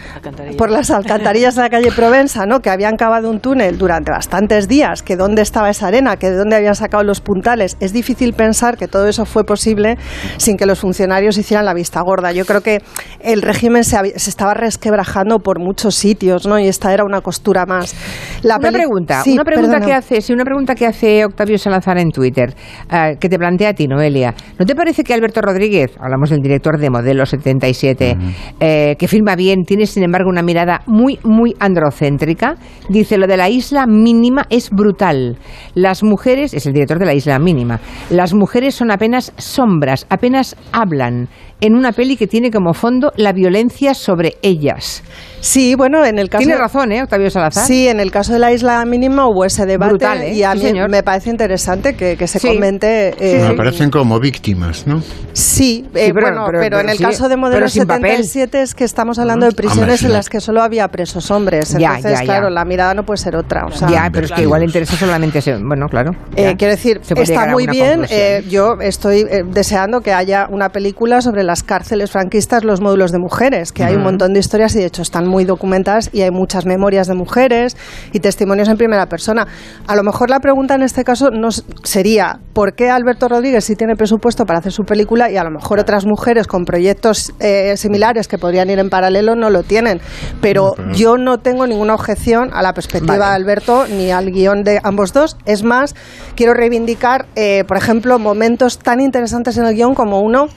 por las alcantarillas de la calle Provenza, ¿no? que habían cavado un túnel durante bastantes días, que dónde estaba esa arena, que de dónde habían sacado los puntales. Es difícil pensar que todo eso fue posible sin que los funcionarios hicieran la vista gorda. Yo creo que el régimen se, había- se estaba resquebrajando por muchos sitios, ¿no? Y esta era una costura más. La una pregunta, Sí, una pregunta perdona. que hace, sí, una pregunta que hace Octavio Salazar en Twitter, ah, que te plantea a ti, Noelia. ¿No te parece que Alberto Rodríguez, hablamos del director de Modelo 77, eh, que filma bien, tiene sin embargo una mirada muy, muy androcéntrica? Dice, lo de la isla mínima es brutal. Las mujeres, es el director de la isla mínima, las mujeres son apenas sombras, apenas hablan, en una peli que tiene como fondo la violencia sobre ellas. Sí, bueno, en el caso... Tiene razón, ¿eh, Octavio Salazar? Sí, en el caso de la isla mínima hubo ese debate Brutal, ¿eh? y a Sí, mí señor. me parece interesante que, que se Sí. comente... eh, Me parecen como víctimas, ¿no? Sí, eh, Sí, pero- bueno, pero- pero, en el sí, caso de Modelo sin papel. 77 es que estamos hablando de Hombre, prisiones sí. en las que solo había presos hombres. Ya, Entonces, ya, ya. claro, la mirada no puede ser otra. O sea, ya, pero es que igual interesa solamente ese... Bueno, claro. Eh, ya. quiero decir, está a muy bien. eh, yo estoy eh, deseando que haya una película sobre las cárceles franquistas, los módulos de mujeres, que hay un montón de historias y de hecho están muy documentadas y hay muchas memorias de mujeres y testimonios en primera persona. A lo mejor la pregunta en este caso no sería ¿por qué Alberto Rodríguez sí tiene presupuesto para hacer su película y a lo mejor otras mujeres con proyectos eh, similares que podrían ir en paralelo no lo tienen? Pero yo no tengo ninguna objeción a la perspectiva Vale. de Alberto ni al guion de ambos dos. Es más, quiero reivindicar, eh, por ejemplo, momentos tan interesantes en el guion como uno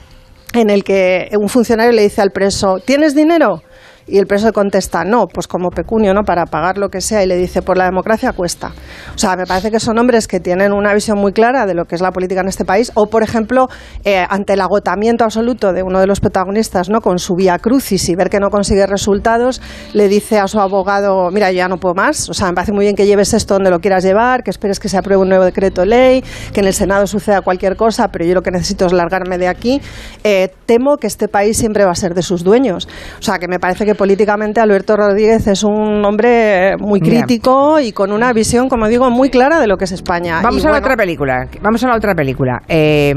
en el que un funcionario le dice al preso, ¿tienes dinero? Y el preso contesta, no, pues como pecunio, ¿no? Para pagar lo que sea. Y le dice, por la democracia cuesta. O sea, me parece que son hombres que tienen una visión muy clara de lo que es la política en este país. O, por ejemplo, eh, ante el agotamiento absoluto de uno de los protagonistas, ¿no? Con su vía crucis y ver que no consigue resultados, le dice a su abogado, mira, yo ya no puedo más. O sea, me parece muy bien que lleves esto donde lo quieras llevar, que esperes que se apruebe un nuevo decreto ley, que en el Senado suceda cualquier cosa, pero yo lo que necesito es largarme de aquí. Eh, temo que este país siempre va a ser de sus dueños. O sea, que me parece que políticamente Alberto Rodríguez es un hombre muy crítico y con una visión, como digo, muy clara de lo que es España. Vamos Y a la bueno, otra película. Vamos a la otra película. Eh,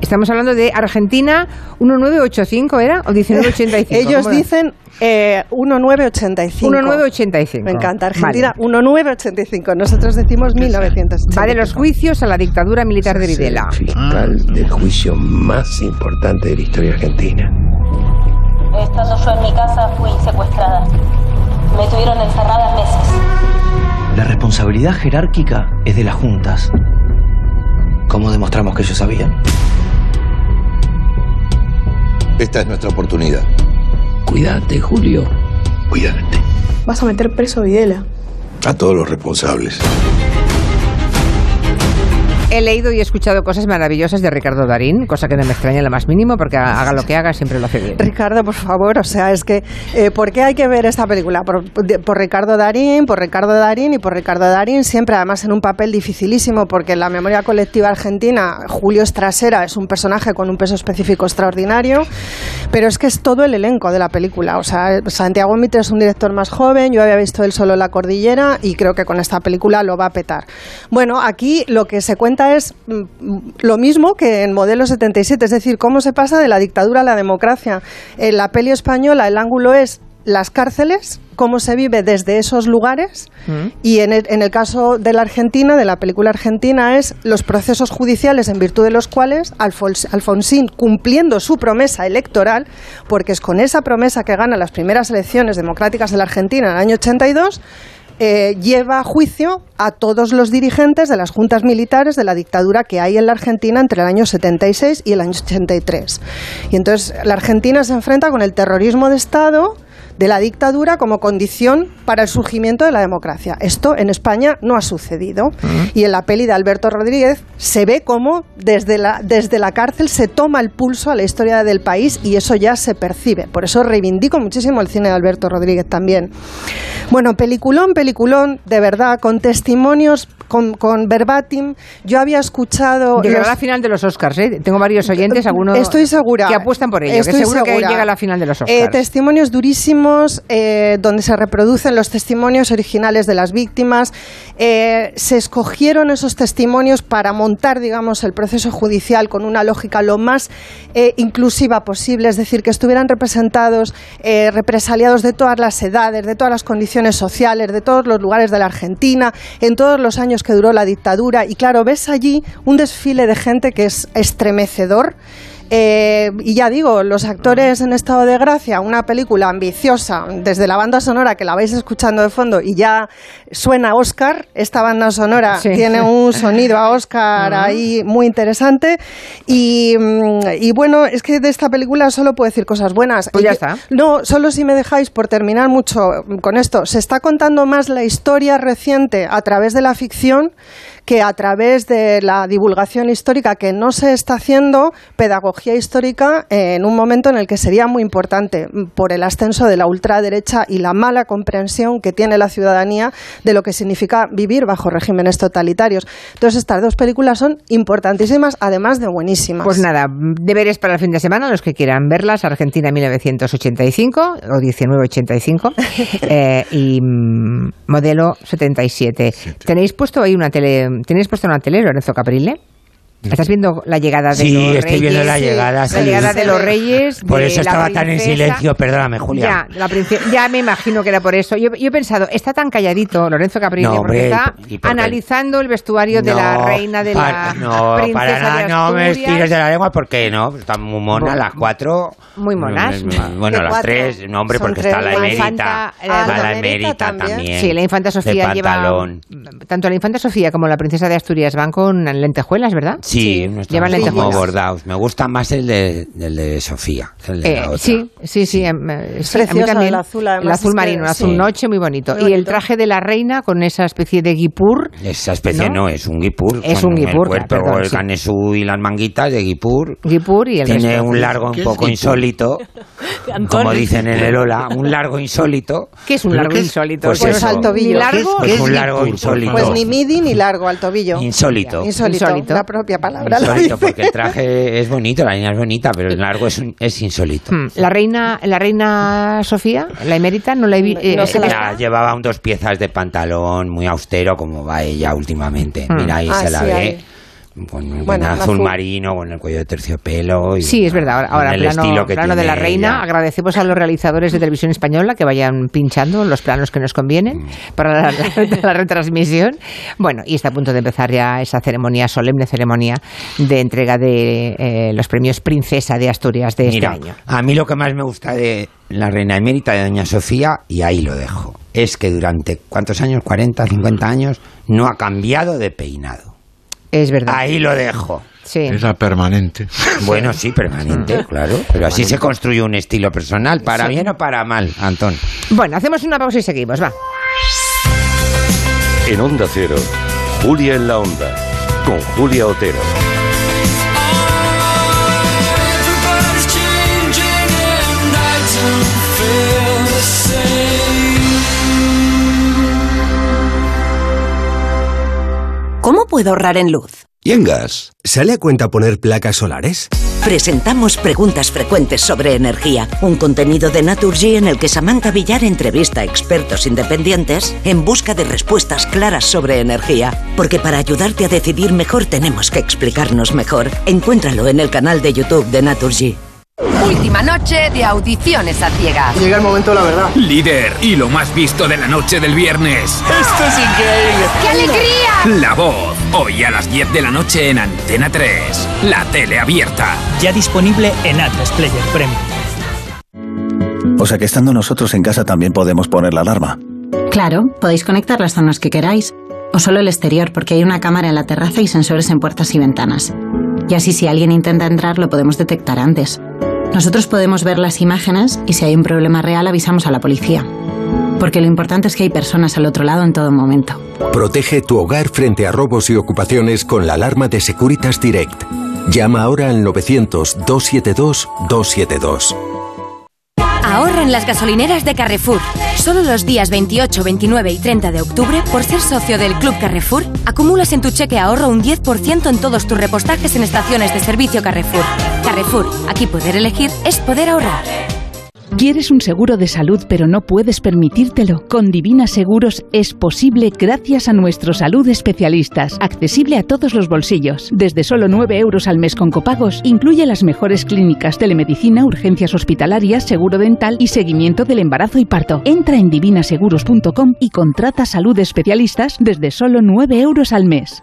estamos hablando de Argentina 1985, ¿era? ¿O 1985? Ellos dicen eh, 1985. 1985. Me encanta. Argentina, Vale. 1985. Nosotros decimos 1985. Va de los juicios a la dictadura militar de Videla. fiscal del juicio más importante de la historia argentina. Estando yo en mi casa fui secuestrada. Me tuvieron encerrada meses. La responsabilidad jerárquica es de las juntas. ¿Cómo demostramos que ellos sabían? Esta es nuestra oportunidad. Cuídate, Julio. Cuídate. Vas a meter preso a Videla. A todos los responsables. He leído y escuchado cosas maravillosas de Ricardo Darín, cosa que no me extraña lo más mínimo, porque haga lo que haga siempre lo hace bien. Ricardo, por favor, o sea, es que, eh, ¿por qué hay que ver esta película? Por, por Ricardo Darín, por Ricardo Darín y por Ricardo Darín, siempre además en un papel dificilísimo, porque en la memoria colectiva argentina, Julio Estrasera es un personaje con un peso específico extraordinario, pero es que es todo el elenco de la película. O sea, Santiago Mitre es un director más joven, yo había visto él solo La Cordillera y creo que con esta película lo va a petar. Bueno, aquí lo que se cuenta es mm, lo mismo que en Modelo 77, es decir, cómo se pasa de la dictadura a la democracia. En la peli española el ángulo es las cárceles, cómo se vive desde esos lugares y en el, en el caso de la Argentina, de la película argentina, es los procesos judiciales en virtud de los cuales Alfons- Alfonsín, cumpliendo su promesa electoral, porque es con esa promesa que gana las primeras elecciones democráticas de la Argentina en el año 82, eh, lleva a juicio a todos los dirigentes de las juntas militares de la dictadura que hay en la Argentina entre el año 76 y el año 83. Y entonces la Argentina se enfrenta con el terrorismo de Estado de la dictadura como condición para el surgimiento de la democracia. Esto en España no ha sucedido. Y en la peli de Alberto Rodríguez se ve cómo desde la, desde la cárcel se toma el pulso a la historia del país y eso ya se percibe. Por eso reivindico muchísimo el cine de Alberto Rodríguez también. Bueno, peliculón, peliculón, de verdad, con testimonios, con, con verbatim. Yo había escuchado... Llegará los- a la final de los Oscars, ¿eh? Tengo varios oyentes, algunos Estoy segura. que apuestan por ello, que Estoy seguro que segura. llega a la final de los Eh, Oscars. testimonios durísimos eh, donde se reproducen los testimonios originales de las víctimas. Eh, se escogieron esos testimonios para montar, digamos, el proceso judicial con una lógica lo más eh, inclusiva posible, es decir, que estuvieran representados represaliados de todas las edades, de todas las condiciones sociales, de todos los lugares de la Argentina, en todos los años que duró la dictadura. Y claro, ves allí un desfile de gente que es estremecedor. Eh, y ya digo, los actores en estado de gracia, una película ambiciosa, desde la banda sonora que la vais escuchando de fondo y ya suena Oscar, esta banda sonora Sí. tiene un sonido a Oscar ahí muy interesante. Y, mm, y bueno, es que de esta película solo puedo decir cosas buenas. Pues ya está. No, solo si me dejáis, por terminar mucho con esto, se está contando más la historia reciente a través de la ficción que a través de la divulgación histórica que no se está haciendo, pedagogía histórica en un momento en el que sería muy importante por el ascenso de la ultraderecha y la mala comprensión que tiene la ciudadanía de lo que significa vivir bajo regímenes totalitarios. Entonces, estas dos películas son importantísimas, además de buenísimas. Pues nada, deberes para el fin de semana, los que quieran verlas, Argentina 1985 o 1985 eh, y mm, modelo 77. ¿Tenéis puesto ahí una tele, tenéis puesto una tele, Lorenzo Caprile? ¿Estás viendo la llegada de Sí, los reyes? estoy viendo la llegada, sí. La llegada de los reyes. Por eso estaba tan en silencio, perdóname, Julia. Ya, la ya me imagino que era por eso. Yo, yo he pensado, está tan calladito Lorenzo Caprile No, porque hombre, está ¿y por qué? analizando el vestuario de la reina de para- la no, princesa para nada, de no me Asturias. tires de la lengua porque no, están muy monas las cuatro. Muy monas. Bueno, ¿Qué las cuatro? tres, no hombre, Son porque está la emérita. infanta, eh, está la emérita también. también. Sí, la infanta Sofía lleva tanto la infanta Sofía como la princesa de Asturias van con lentejuelas, ¿verdad? Sí, unos llevan como lentejuelas. bordados. Me gusta más el de, el de Sofía. El de Eh, la otra. sí, sí, sí, em, eh, sí, a mí Precioso también. el azul, además, El azul es marino, el azul sí. noche, muy bonito. Muy Y el bonito. traje de la reina con esa especie de guipur. Esa especie ¿No? no, es un guipur. Es con un guipur, El cuerpo, perdón, el sí. canesú y las manguitas de guipur. Guipur y el Tiene resto. un largo un poco insólito. Como dicen en el Ola, un largo insólito. ¿Qué es un ¿Pero largo qué es? insólito? Pues Pues eso. al tobillo. Ni largo, Pues ni un largo guipur, insólito. Pues ni midi ni largo al tobillo. Insólito. Insólito, Insólito. la propia palabra lo Insólito, dice. porque el traje es bonito, la niña es bonita, pero el largo es, es insólito. Hmm, La reina, la reina Sofía, la emérita, no la he visto. No se la- Ya llevaba un dos piezas de pantalón muy austero como va ella últimamente. Hmm. Mira, ahí Ah, se la sí, ve. ahí. Con un Bueno, azul, azul. marino, con el cuello de terciopelo. Y, Sí, es verdad. Ahora, ahora el plano, estilo que plano de la reina. ella. Agradecemos a los realizadores de televisión española que vayan pinchando los planos que nos convienen Mm. para la, la- la retransmisión. Bueno, y está a punto de empezar ya esa ceremonia, solemne ceremonia de entrega de eh, los premios Princesa de Asturias de Mira, este año. a mí lo que más me gusta de la reina emérita de Doña Sofía, y ahí lo dejo, es que durante, ¿cuántos años? ¿40, 50 años? No ha cambiado de peinado. Es verdad. Ahí lo dejo. Sí. Era permanente. Bueno, sí, permanente, claro. Pero así se construye un estilo personal, para Sí. bien o para mal, Antón. Bueno, hacemos una pausa y seguimos, va. En Onda Cero, Julia en la Onda, con Julia Otero. Puedo ahorrar en luz? ¿Y en gas? ¿Sale a cuenta poner placas solares? Presentamos Preguntas Frecuentes sobre Energía, un contenido de Naturgy en el que Samantha Villar entrevista a expertos independientes en busca de respuestas claras sobre energía. Porque para ayudarte a decidir mejor tenemos que explicarnos mejor. Encuéntralo en el canal de YouTube de Naturgy. Última noche de audiciones a ciegas. Llega el momento de la verdad. Líder y lo más visto de la noche del viernes. ¡Esto es increíble! ¡Qué alegría! La voz. Hoy a las 10 de la noche en Antena 3. La tele abierta. Ya disponible en Atlas Player Premium. O sea que estando nosotros en casa también podemos poner la alarma. Claro, podéis conectar las zonas que queráis. O solo el exterior, porque hay una cámara en la terraza y sensores en puertas y ventanas. Y así si alguien intenta entrar lo podemos detectar antes. Nosotros podemos ver las imágenes y si hay un problema real avisamos a la policía. Porque lo importante es que hay personas al otro lado en todo momento. Protege tu hogar frente a robos y ocupaciones con la alarma de Securitas Direct. Llama ahora al 900-272-272. Ahorra en las gasolineras de Carrefour. Solo los días 28, 29 y 30 de octubre, por ser socio del Club Carrefour, acumulas en tu cheque ahorro un 10% en todos tus repostajes en estaciones de servicio Carrefour. Carrefour, aquí poder elegir es poder ahorrar. ¿Quieres un seguro de salud pero no puedes permitírtelo? Con Divina Seguros es posible gracias a nuestros salud especialistas, accesible a todos los bolsillos. Desde solo 9 euros al mes con copagos, incluye las mejores clínicas, telemedicina, urgencias hospitalarias, seguro dental y seguimiento del embarazo y parto. Entra en divinaseguros.com y contrata salud especialistas desde solo 9 euros al mes.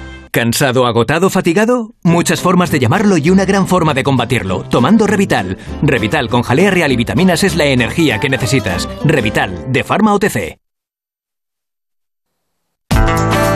¿Cansado, agotado, fatigado? Muchas formas de llamarlo y una gran forma de combatirlo. Tomando Revital. Revital con jalea real y vitaminas es la energía que necesitas. Revital, de Pharma OTC.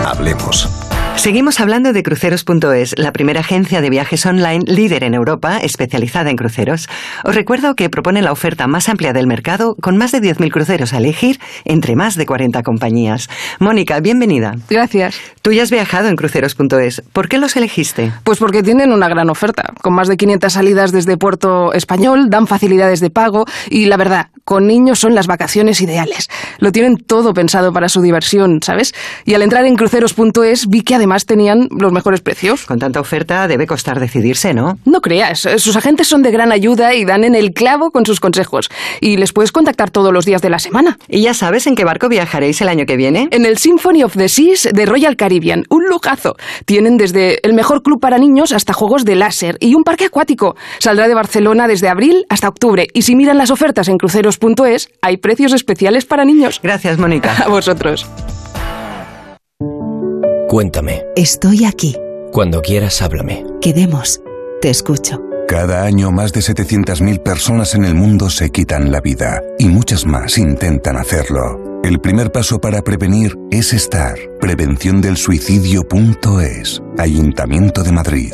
Hablemos. Seguimos hablando de cruceros.es, la primera agencia de viajes online líder en Europa especializada en cruceros. Os recuerdo que propone la oferta más amplia del mercado con más de 10.000 cruceros a elegir entre más de 40 compañías. Mónica, bienvenida. Gracias. Tú ya has viajado en cruceros.es. ¿Por qué los elegiste? Pues porque tienen una gran oferta. Con más de 500 salidas desde Puerto Español, dan facilidades de pago y la verdad, con niños son las vacaciones ideales. Lo tienen todo pensado para su diversión, ¿sabes? Y al entrar en cruceros.es vi que además tenían los mejores precios. Con tanta oferta debe costar decidirse, ¿no? No creas, sus agentes son de gran ayuda y dan en el clavo con sus consejos. Y les puedes contactar todos los días de la semana. ¿Y ya sabes en qué barco viajaréis el año que viene? En el Symphony of the Seas de Royal Caribbean. Un lujazo. Tienen desde el mejor club para niños hasta juegos de láser y un parque acuático. Saldrá de Barcelona desde abril hasta octubre. Y si miran las ofertas en cruceros.es, hay precios especiales para niños. Gracias, Mónica. A vosotros. Cuéntame. Estoy aquí. Cuando quieras, háblame. Quedemos. Te escucho. Cada año más de 700.000 personas en el mundo se quitan la vida y muchas más intentan hacerlo. El primer paso para prevenir es estar. Prevención del suicidio.es. Ayuntamiento de Madrid.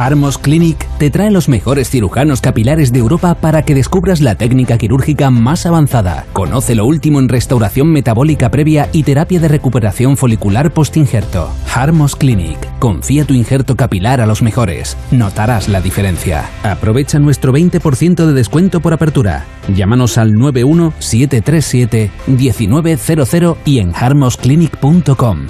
Harmos Clinic te trae los mejores cirujanos capilares de Europa para que descubras la técnica quirúrgica más avanzada. Conoce lo último en restauración metabólica previa y terapia de recuperación folicular post-injerto. Harmos Clinic. Confía tu injerto capilar a los mejores. Notarás la diferencia. Aprovecha nuestro 20% de descuento por apertura. Llámanos al 91737-1900 y en harmosclinic.com.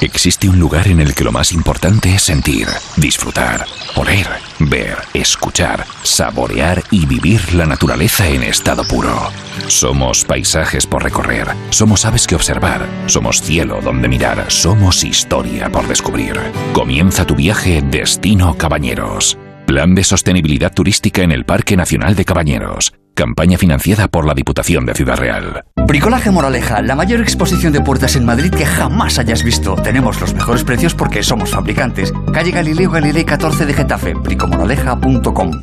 Existe un lugar en el que lo más importante es sentir, disfrutar, oler, ver, escuchar, saborear y vivir la naturaleza en estado puro. Somos paisajes por recorrer, somos aves que observar, somos cielo donde mirar, somos historia por descubrir. Comienza tu viaje Destino Cabañeros. Plan de sostenibilidad turística en el Parque Nacional de Cabañeros. Campaña financiada por la Diputación de Ciudad Real. Bricolaje Moraleja, la mayor exposición de puertas en Madrid que jamás hayas visto. Tenemos los mejores precios porque somos fabricantes. Calle Galileo Galilei 14 de Getafe, bricomoraleja.com.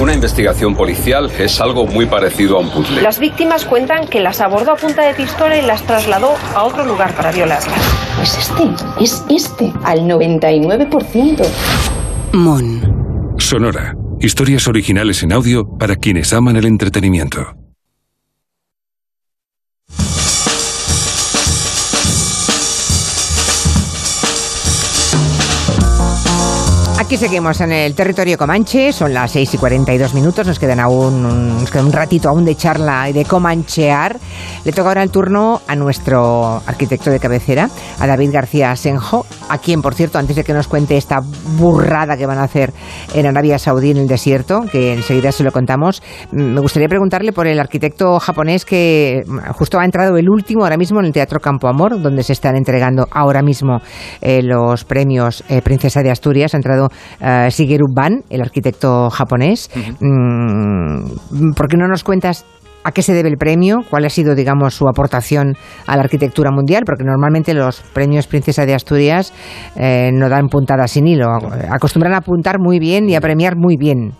Una investigación policial es algo muy parecido a un puzzle. Las víctimas cuentan que las abordó a punta de pistola y las trasladó a otro lugar para violarlas. Es este, es este, al 99%. Mon. Sonora. Historias originales en audio para quienes aman el entretenimiento. Aquí seguimos en el territorio Comanche, son las 6 y 42 minutos, nos quedan aún un, nos queda un ratito aún de charla y de comanchear. Le toca ahora el turno a nuestro arquitecto de cabecera, a David García Senjo, a quien, por cierto, antes de que nos cuente esta burrada que van a hacer en Arabia Saudí en el desierto, que enseguida se lo contamos, me gustaría preguntarle por el arquitecto japonés que justo ha entrado el último ahora mismo en el Teatro Campo Amor, donde se están entregando ahora mismo eh, los premios eh, Princesa de Asturias, ha entrado uh, Shigeru Ban, el arquitecto japonés. Uh -huh. mm, ¿Por qué no nos cuentas a qué se debe el premio, cuál ha sido, digamos, su aportación a la arquitectura mundial, porque normalmente los premios Princesa de Asturias eh, no dan puntadas sin hilo, acostumbran a apuntar muy bien y a premiar muy bien.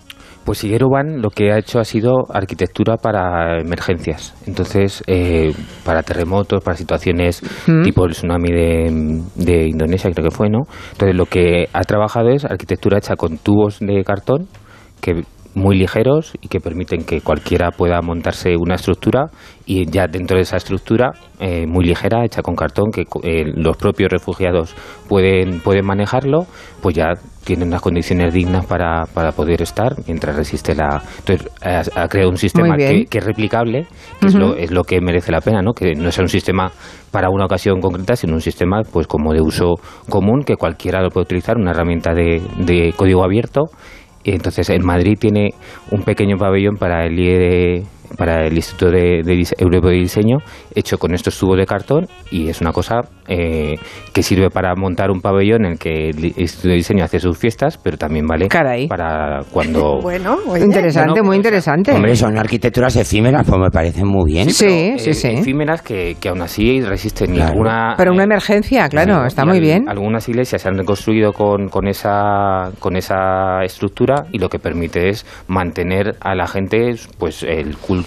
Pues Siguero Van lo que ha hecho ha sido arquitectura para emergencias. Entonces, eh, para terremotos, para situaciones tipo el tsunami de, de, Indonesia, creo que fue, ¿no? Entonces, lo que ha trabajado es arquitectura hecha con tubos de cartón que muy ligeros y que permiten que cualquiera pueda montarse una estructura y ya dentro de esa estructura eh, muy ligera, hecha con cartón, que eh, los propios refugiados pueden, pueden manejarlo, pues ya tienen unas condiciones dignas para, para poder estar mientras resiste la... Entonces ha, creado un sistema que, es replicable, que es, lo, es lo que merece la pena, ¿no? que no sea un sistema para una ocasión concreta, sino un sistema pues como de uso común, que cualquiera lo puede utilizar, una herramienta de, de código abierto. Entonces, en Madrid tiene un pequeño pabellón para el IE para el Instituto de, de, Europeo de Diseño, hecho con estos tubos de cartón y es una cosa eh, que sirve para montar un pabellón en el que el Instituto de Diseño hace sus fiestas, pero también vale para cuando... bueno, interesante, muy interesante. Hombre, son arquitecturas efímeras, pues me parecen muy bien. Sí, sí, sí. Efímeras que, que aún así resisten ninguna... Pero una emergencia, claro, está muy bien. Algunas iglesias se han reconstruido con, con, esa, con esa estructura y lo que permite es mantener a la gente pues el culto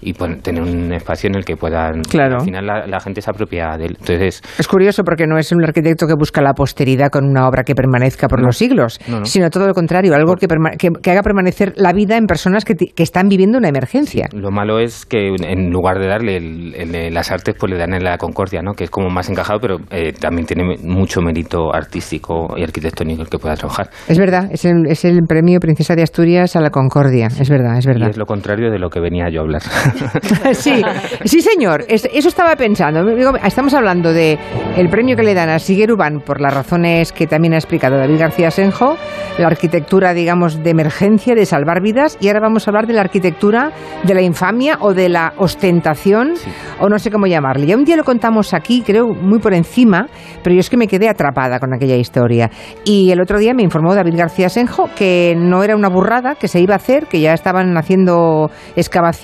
y tener un espacio en el que puedan. Claro. Al final la, gente se apropia de él. Entonces, es curioso porque no es un arquitecto que busca la posteridad con una obra que permanezca por los siglos, sino todo lo contrario, algo que, que, haga permanecer la vida en personas que, que están viviendo una emergencia. lo malo es que en lugar de darle el, las artes, pues le dan en la concordia, ¿no? que es como más encajado, pero eh, también tiene mucho mérito artístico y arquitectónico el que pueda trabajar. Es verdad, es el, es el premio Princesa de Asturias a la Concordia, es verdad, es verdad. Y es lo contrario de lo que venía yo hablar. sí, sí, señor. Eso estaba pensando. Estamos hablando de el premio que le dan a Sigueruban por las razones que también ha explicado David García Senjo, la arquitectura, digamos, de emergencia, de salvar vidas, y ahora vamos a hablar de la arquitectura de la infamia o de la ostentación, o no sé cómo llamarle. Ya un día lo contamos aquí, creo, muy por encima, pero yo es que me quedé atrapada con aquella historia. Y el otro día me informó David García Senjo que no era una burrada, que se iba a hacer, que ya estaban haciendo excavaciones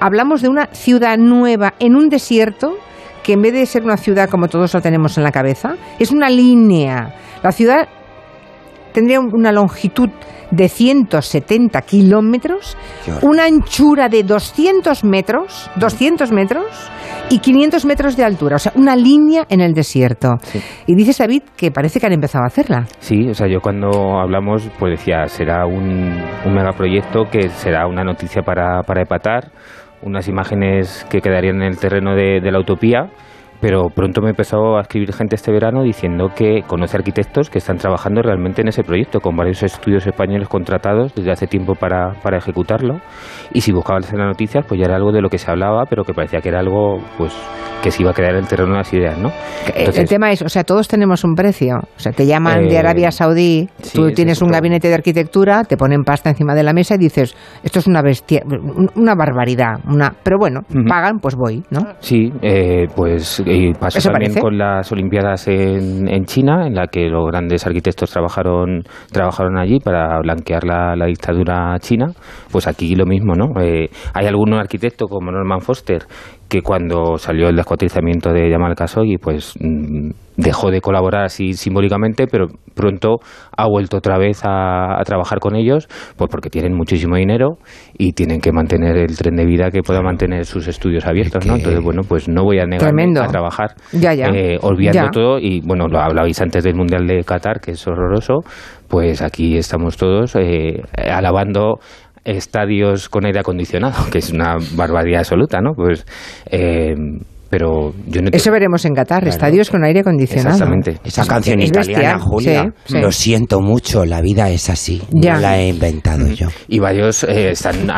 hablamos de una ciudad nueva en un desierto que en vez de ser una ciudad como todos lo tenemos en la cabeza, es una línea. La ciudad tendría una longitud de 170 kilómetros, una anchura de 200 metros, 200 metros y 500 metros de altura, o sea, una línea en el desierto. Y dices, David, que parece que han empezado a hacerla. Sí, o sea, yo cuando hablamos, pues decía, será un, un megaproyecto que será una noticia para, para epatar, unas imágenes que quedarían en el terreno de, de la utopía pero pronto me empezó a escribir gente este verano diciendo que conoce arquitectos que están trabajando realmente en ese proyecto, con varios estudios españoles contratados desde hace tiempo para, para ejecutarlo. Y si buscabas las noticias, pues ya era algo de lo que se hablaba, pero que parecía que era algo pues que se iba a crear el terreno de las ideas, ¿no? el tema es, o sea, todos tenemos un precio. O sea, te llaman de eh, Arabia Saudí, tú tienes un gabinete de arquitectura, te ponen pasta encima de la mesa y dices, esto es una bestia, una barbaridad, una, pero bueno, pagan, pues voy, ¿no? Sí, eh, pues y pasó también con las Olimpiadas en, en, China, en la que los grandes arquitectos trabajaron, trabajaron allí para blanquear la, la dictadura china. Pues aquí lo mismo, ¿no? Eh, hay algunos arquitectos como Norman Foster que cuando salió el descuartizamiento de Yamal Khashoggi, pues mm, dejó de colaborar así simbólicamente, pero pronto ha vuelto otra vez a, trabajar con ellos, pues porque tienen muchísimo dinero y tienen que mantener el tren de vida que pueda mantener sus estudios abiertos, ¿no? Entonces, bueno, pues no voy a negarme a trabajar ya, ya. Eh, olvidando todo y, bueno, lo hablabais antes del Mundial de Qatar, que es horroroso, pues aquí estamos todos eh, alabando estadios con aire acondicionado, que es una barbaridad absoluta, ¿no? Pues eh, pero yo Eso veremos en Qatar, estadios con aire acondicionado. Exactamente. Esa canción italiana, Julia, lo siento mucho, la vida es así, ya. no la he inventado yo. Y varios eh, están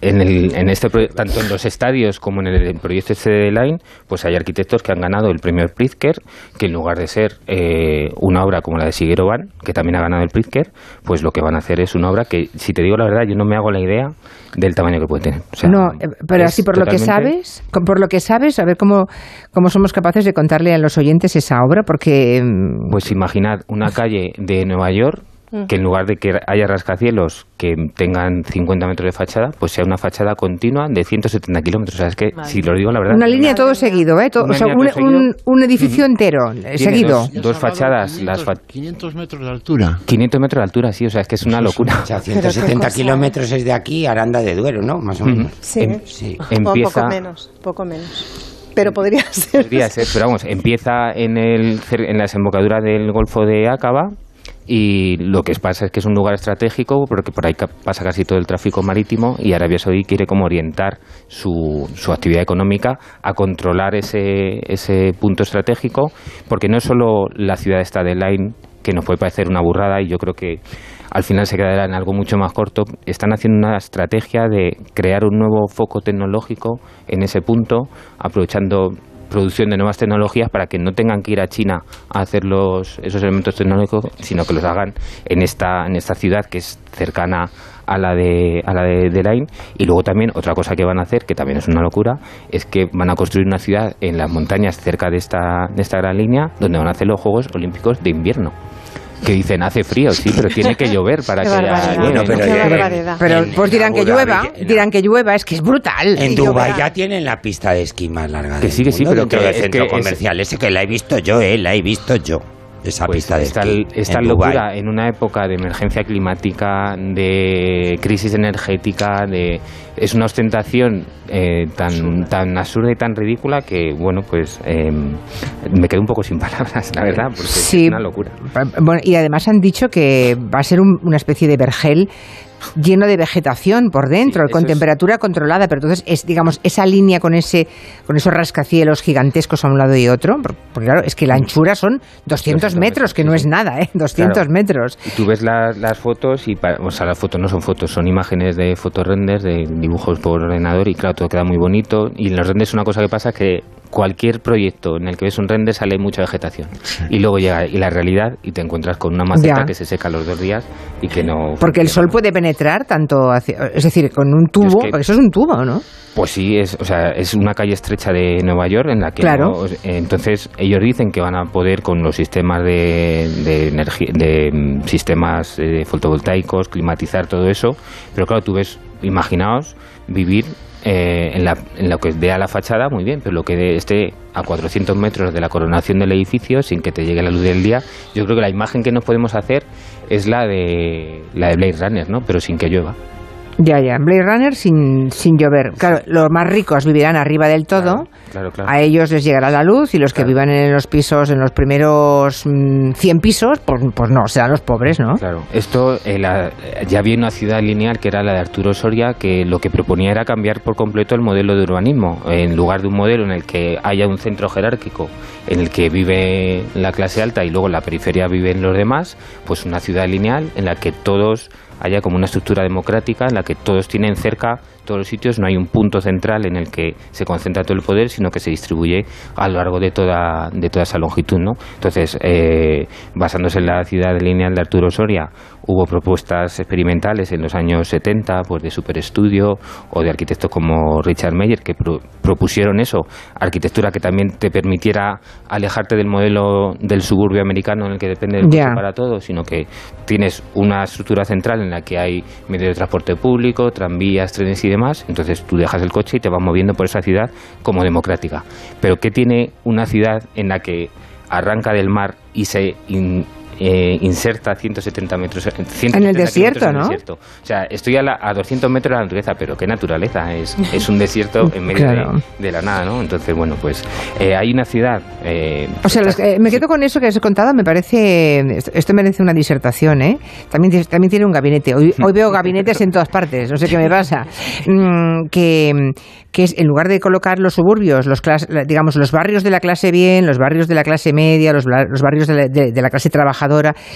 en, el, en este tanto en los estadios como en el, proyecto este de Line, pues hay arquitectos que han ganado el premio Pritzker, que en lugar de ser eh, una obra como la de Siguero Van, que también ha ganado el Pritzker, pues lo que van a hacer es una obra que, si te digo la verdad, yo no me hago la idea del tamaño que puede tener. no, eh, pero así por lo que sabes, por lo que sabes, a ver cómo, cómo somos capaces de contarle a los oyentes esa obra, porque... Mm, pues imaginad una calle de Nueva York que en lugar de que haya rascacielos que tengan 50 metros de fachada, pues sea una fachada continua de 170 kilómetros. O sea, es que, si lo digo la verdad... Una línea todo seguido, ¿eh? o sea, un, edificio entero, seguido. Dos, fachadas. 500, las 500 metros de altura. 500 metros de altura, sí, o sea, es que es una locura. O sea, 170 kilómetros es de aquí a Aranda de Duero, ¿no? Más o menos. Sí, em, sí. Empieza... poco menos, poco menos pero podría ser. Podría ser, pero vamos, empieza en, el, en la desembocadura del Golfo de Acaba y lo que pasa es que es un lugar estratégico porque por ahí pasa casi todo el tráfico marítimo y Arabia Saudí quiere como orientar su, su actividad económica a controlar ese, ese punto estratégico porque no es solo la ciudad esta de Line que nos puede parecer una burrada y yo creo que al final se quedará en algo mucho más corto. Están haciendo una estrategia de crear un nuevo foco tecnológico en ese punto, aprovechando producción de nuevas tecnologías para que no tengan que ir a China a hacer los, esos elementos tecnológicos, sino que los hagan en esta, en esta ciudad que es cercana a la de a la de, de y luego también otra cosa que van a hacer que también es una locura es que van a construir una ciudad en las montañas cerca de esta de esta gran línea donde van a hacer los Juegos Olímpicos de invierno que dicen hace frío, sí, pero tiene que llover para que haya pero, pero pues dirán que llueva, dirán que llueva, es que es brutal. En Dubái ya tienen la pista de esquí más larga. Que sí, que sí, pero que, el centro comercial. Ese que la he visto yo, eh, la he visto yo esa pues pista de esta, esquí esta locura en una época de emergencia climática, de crisis energética, de es una ostentación eh, tan tan absurda y tan ridícula que bueno pues eh, me quedo un poco sin palabras la verdad porque es una locura. Bueno, y además han dicho que va a ser una especie de vergel lleno de vegetación por dentro, con temperatura controlada, pero entonces es, digamos, esa línea con ese, con esos rascacielos gigantescos a un lado y otro, porque claro, es que la anchura son 200, metros, que no es nada, ¿eh? 200 metros. Y tú ves las fotos y, o sea, las fotos no son fotos, son imágenes de fotorenders, de dibujos por ordenador y claro, todo queda muy bonito. Y en los renders una cosa que pasa es que cualquier proyecto en el que ves un render sale mucha vegetación. Y luego llega y la realidad y te encuentras con una maceta que se seca los dos días y que no porque el sol puede penetrar tanto hacia, es decir con un tubo porque eso es un tubo no pues sí es o sea es una calle estrecha de Nueva York en la que claro. entonces ellos dicen que van a poder con los sistemas de, de energía de mm, sistemas eh, fotovoltaicos climatizar todo eso pero claro tú ves imaginaos vivir eh, en, la, lo que vea la fachada, muy bien, pero lo que esté a 400 metros de la coronación del edificio, sin que te llegue la luz del día, yo creo que la imagen que nos podemos hacer es la de, la de Blade Runner, ¿no? pero sin que llueva. Ya, ya. Blade Runner sin, sin llover. Claro, los más ricos vivirán arriba del todo. Claro, claro, A ellos les llegará la luz y los que vivan en los pisos, en los primeros 100 mm, pisos, pues, pues, no, serán los pobres, ¿no? Claro. Esto, eh, ya había una ciudad lineal que era la de Arturo Soria, que lo que proponía era cambiar por completo el modelo de urbanismo. En lugar de un modelo en el que haya un centro jerárquico en el que vive la clase alta y luego en la periferia viven los demás, pues una ciudad lineal en la que todos haya como una estructura democrática en la que todos tienen cerca todos los sitios, no hay un punto central en el que se concentra todo el poder, sino que se distribuye a lo largo de toda, de toda esa longitud. ¿no? Entonces, eh, basándose en la ciudad lineal de Arturo Soria, hubo propuestas experimentales en los años 70 pues, de superestudio o de arquitectos como Richard Meyer que propusieron eso, arquitectura que también te permitiera alejarte del modelo del suburbio americano en el que depende del coche para todo, sino que tienes una estructura central en la que hay medios de transporte público, tranvías, trenes y demás, entonces tú dejas el coche y te vas moviendo por esa ciudad como democrática. Pero ¿qué tiene una ciudad en la que arranca del mar y se eh, inserta 170 metros en el desierto, ¿no? O sea, estoy a, a, 200 metros de la naturaleza, pero qué naturaleza, es, es un desierto en medio de, la nada, ¿no? Entonces, bueno, pues eh, hay una ciudad... Eh, o sea, me quedo con eso que has contado, me parece... Esto merece una disertación, ¿eh? También, también tiene un gabinete. Hoy, hoy veo gabinetes en todas partes, no sé qué me pasa. Mm, que, que es, en lugar de colocar los suburbios, los digamos, los barrios de la clase bien, los barrios de la clase media, los, los barrios de la, de la clase trabajadora,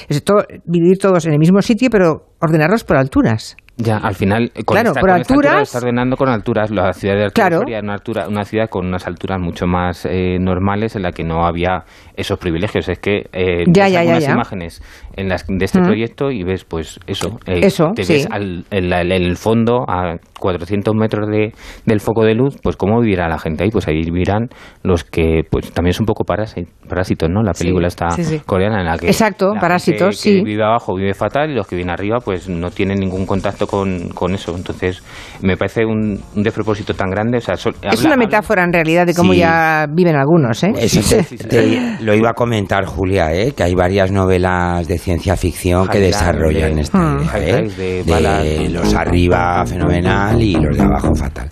es todo, vivir todos en el mismo sitio, pero ordenarlos por alturas. Ya, al final, con claro, esta, por alturas. está ordenando con alturas. La ciudad de Arturo una, altura, una ciudad con unas alturas mucho más eh, normales en la que no había esos privilegios. Es que eh, ya, ya, ya, imágenes en las, de este proyecto y ves, pues eso. Eh, eso, te ves al, en, el fondo, a 400 metros de, del foco de luz, pues cómo vivirá la gente ahí. Pues ahí vivirán los que, pues también son un poco parásitos, ¿no? La película está coreana en la que. Exacto, parásitos, sí. Que vive abajo vive fatal y los que viven arriba, pues no tienen ningún contacto con, con eso. Entonces, me parece un, un despropósito tan grande. O sea, es una metáfora en realidad de cómo ya viven algunos, ¿eh? lo iba a comentar Julia, ¿eh? que hay varias novelas de ciencia ficción que desarrollan esta hmm. idea, ¿eh? de, los arriba fenomenal y los de abajo fatal.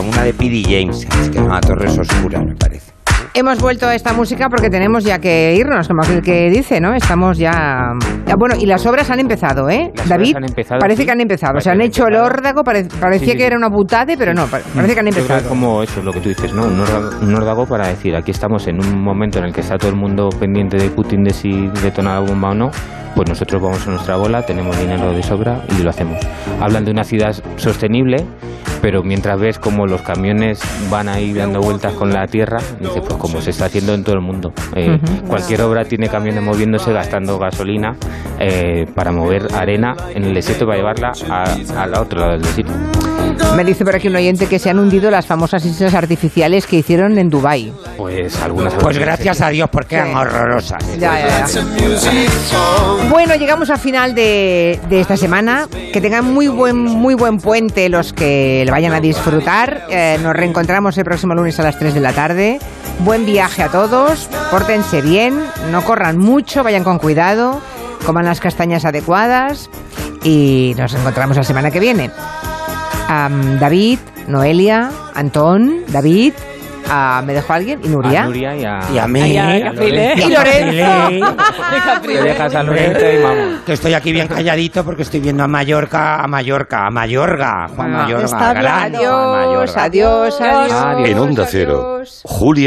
una de P.D. James, que se llama Torres Oscuras, me parece. Hemos vuelto a esta música porque tenemos ya que irnos, como aquel que dice, ¿no? Estamos ya... Bueno, y las obras han empezado, ¿eh? David, parece que han empezado. O sea, han hecho el órdago, parecía que era una putade, pero no, parece que han empezado. Es como eso, lo que tú dices, ¿no? Un órdago, para decir, aquí estamos en un momento en el que está todo el mundo pendiente de Putin de si detona la bomba o no, pues nosotros vamos a nuestra bola, tenemos dinero de sobra y lo hacemos. Hablan de una ciudad sostenible, pero mientras ves como los camiones van ahí dando vueltas con la tierra, dices, pues como se está haciendo en todo el mundo. Eh, cualquier obra tiene camiones moviéndose, gastando gasolina eh, para mover arena en el desierto para llevarla al otro lado del desierto. Me dice por aquí un oyente que se han hundido las famosas islas artificiales que hicieron en Dubai. Pues algunas. Pues gracias a Dios porque eran horrorosas. Bueno, llegamos al final de, esta semana. Que tengan muy buen muy buen puente los que le vayan a disfrutar. Eh, nos reencontramos el próximo lunes a las 3 de la tarde. Buen viaje a todos. Pórtense bien. No corran mucho. Vayan con cuidado. Coman las castañas adecuadas. Y nos encontramos la semana que viene. David, Noelia, Antón, David, ¿Me dejó alguien? ¿Y Nuria? A Nuria y a, y a mí. Y, a, y Lorenzo. Te dejas a Lorenzo y vamos. Que estoy aquí bien calladito porque estoy viendo a Mallorca, a Mallorca, a Mallorca. Juan ah, Mayorga. Adiós, adiós, adiós, adiós. En Onda Cero, Julia.